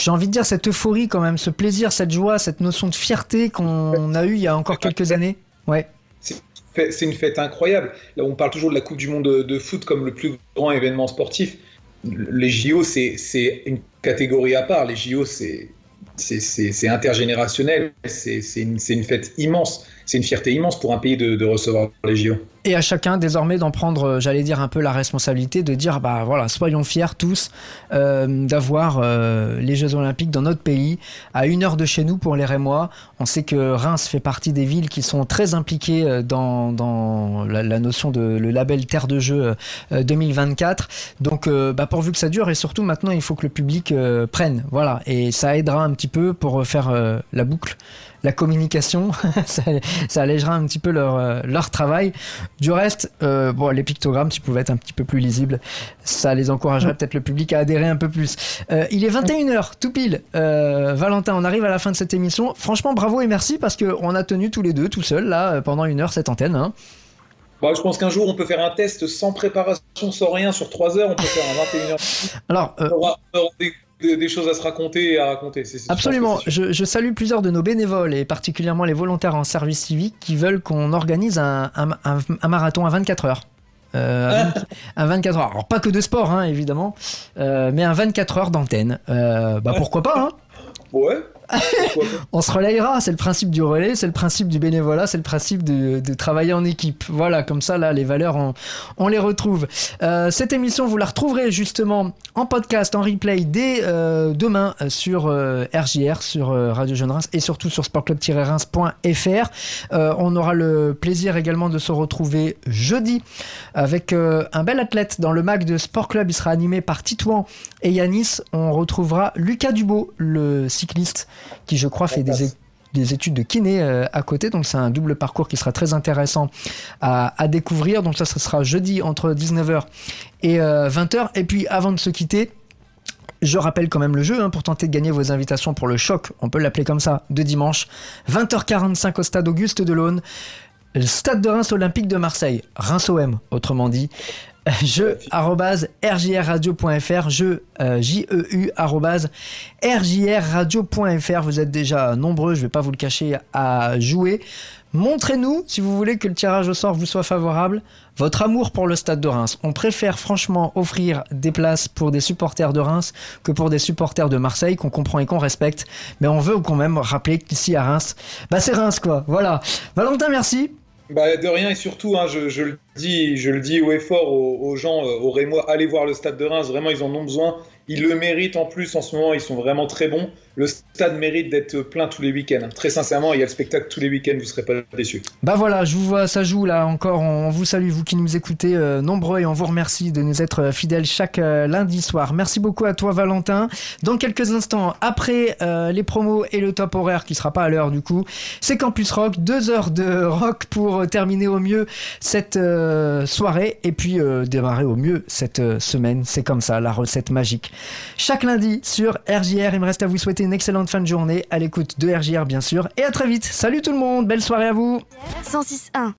j'ai envie de dire cette euphorie quand même, ce plaisir, cette joie, cette notion de fierté qu'on a eu il y a encore quelques années. Ouais. C'est une fête incroyable. Là, on parle toujours de la Coupe du Monde de, foot comme le plus grand événement sportif. Les JO, c'est une catégorie à part. Les JO, c'est c'est intergénérationnel, c'est une, fête immense, c'est une fierté immense pour un pays de, de recevoir les JO et à chacun désormais d'en prendre, euh, j'allais dire, un peu la responsabilité de dire, bah voilà, soyons fiers tous euh, d'avoir euh, les Jeux Olympiques dans notre pays, à une heure de chez nous pour les Rémois. On sait que Reims fait partie des villes qui sont très impliquées dans, la, notion de le label Terre de Jeux 2024. Donc, bah, pourvu que ça dure, et surtout maintenant, il faut que le public prenne, voilà, et ça aidera un petit peu pour faire la boucle la communication, ça, ça, allégera un petit peu leur, leur travail. Du reste, euh, bon, les pictogrammes, s'ils pouvaient être un petit peu plus lisibles, ça les encouragerait peut-être le public à adhérer un peu plus. Euh, il est 21h, tout pile. Euh, Valentin, on arrive à la fin de cette émission. Franchement, bravo et merci parce qu'on a tenu tous les deux, tout seuls, là, pendant une heure, cette antenne. Hein. Bah, je pense qu'un jour, on peut faire un test sans préparation, sans rien, sur 3 heures, on peut faire un 21h. Alors, des, choses à se raconter et à raconter. Absolument. Je, salue plusieurs de nos bénévoles et particulièrement les volontaires en service civique qui veulent qu'on organise un, marathon à 24 heures. Euh, un 24 heures. Alors pas que de sport, hein, évidemment, euh, mais un 24 heures d'antenne. Euh, bah pourquoi pas hein Ouais. on se relayera, c'est le principe du relais, c'est le principe du bénévolat, c'est le principe de, travailler en équipe. Voilà, comme ça, là, les valeurs, on, les retrouve. Euh, cette émission, vous la retrouverez justement en podcast, en replay dès euh, demain sur RJR, euh, sur Radio Jeune Reims et surtout sur sportclub-reims.fr. on aura le plaisir également de se retrouver jeudi avec un bel athlète dans le MAC de Sport Club. Il sera animé par Titouan et Yanis. On retrouvera Lucas Dubo, le cycliste qui je crois fait des, études de kiné euh, à côté. Donc c'est un double parcours qui sera très intéressant à, découvrir. Donc ça, sera jeudi entre 19h et 20h. Euh, et puis avant de se quitter, je rappelle quand même le jeu hein, pour tenter de gagner vos invitations pour le choc, on peut l'appeler comme ça, de dimanche, 20h45 au stade Auguste de l'Aune, le stade de Reims Olympique de Marseille, Reims OM autrement dit jeu rjrradio.fr, jeu euh. Vous êtes déjà nombreux, je ne vais pas vous le cacher, à jouer. Montrez-nous, si vous voulez que le tirage au sort vous soit favorable, votre amour pour le stade de Reims. On préfère franchement offrir des places pour des supporters de Reims que pour des supporters de Marseille qu'on comprend et qu'on respecte. Mais on veut quand même rappeler qu'ici à Reims, bah c'est Reims quoi. Voilà. Valentin, merci. Bah, de rien et surtout, hein, je, le dis, je le dis haut et fort aux, gens, euh, aux Rémois, allez voir le stade de Reims. Vraiment, ils en ont besoin. Ils le méritent en plus en ce moment, ils sont vraiment très bons. Le stade mérite d'être plein tous les week-ends. Très sincèrement, il y a le spectacle tous les week-ends, vous ne serez pas déçus. Bah voilà, je vous vois, ça joue là encore. On vous salue, vous qui nous écoutez euh, nombreux, et on vous remercie de nous être fidèles chaque euh, lundi soir. Merci beaucoup à toi, Valentin. Dans quelques instants, après euh, les promos et le top horaire qui sera pas à l'heure du coup, c'est Campus Rock. Deux heures de rock pour terminer au mieux cette soirée et puis démarrer au mieux cette semaine. C'est comme ça, la recette magique. Chaque lundi sur RJR, il me reste à vous souhaiter une excellente fin de journée à l'écoute de RJR bien sûr et à très vite. Salut tout le monde, belle soirée à vous. 106.1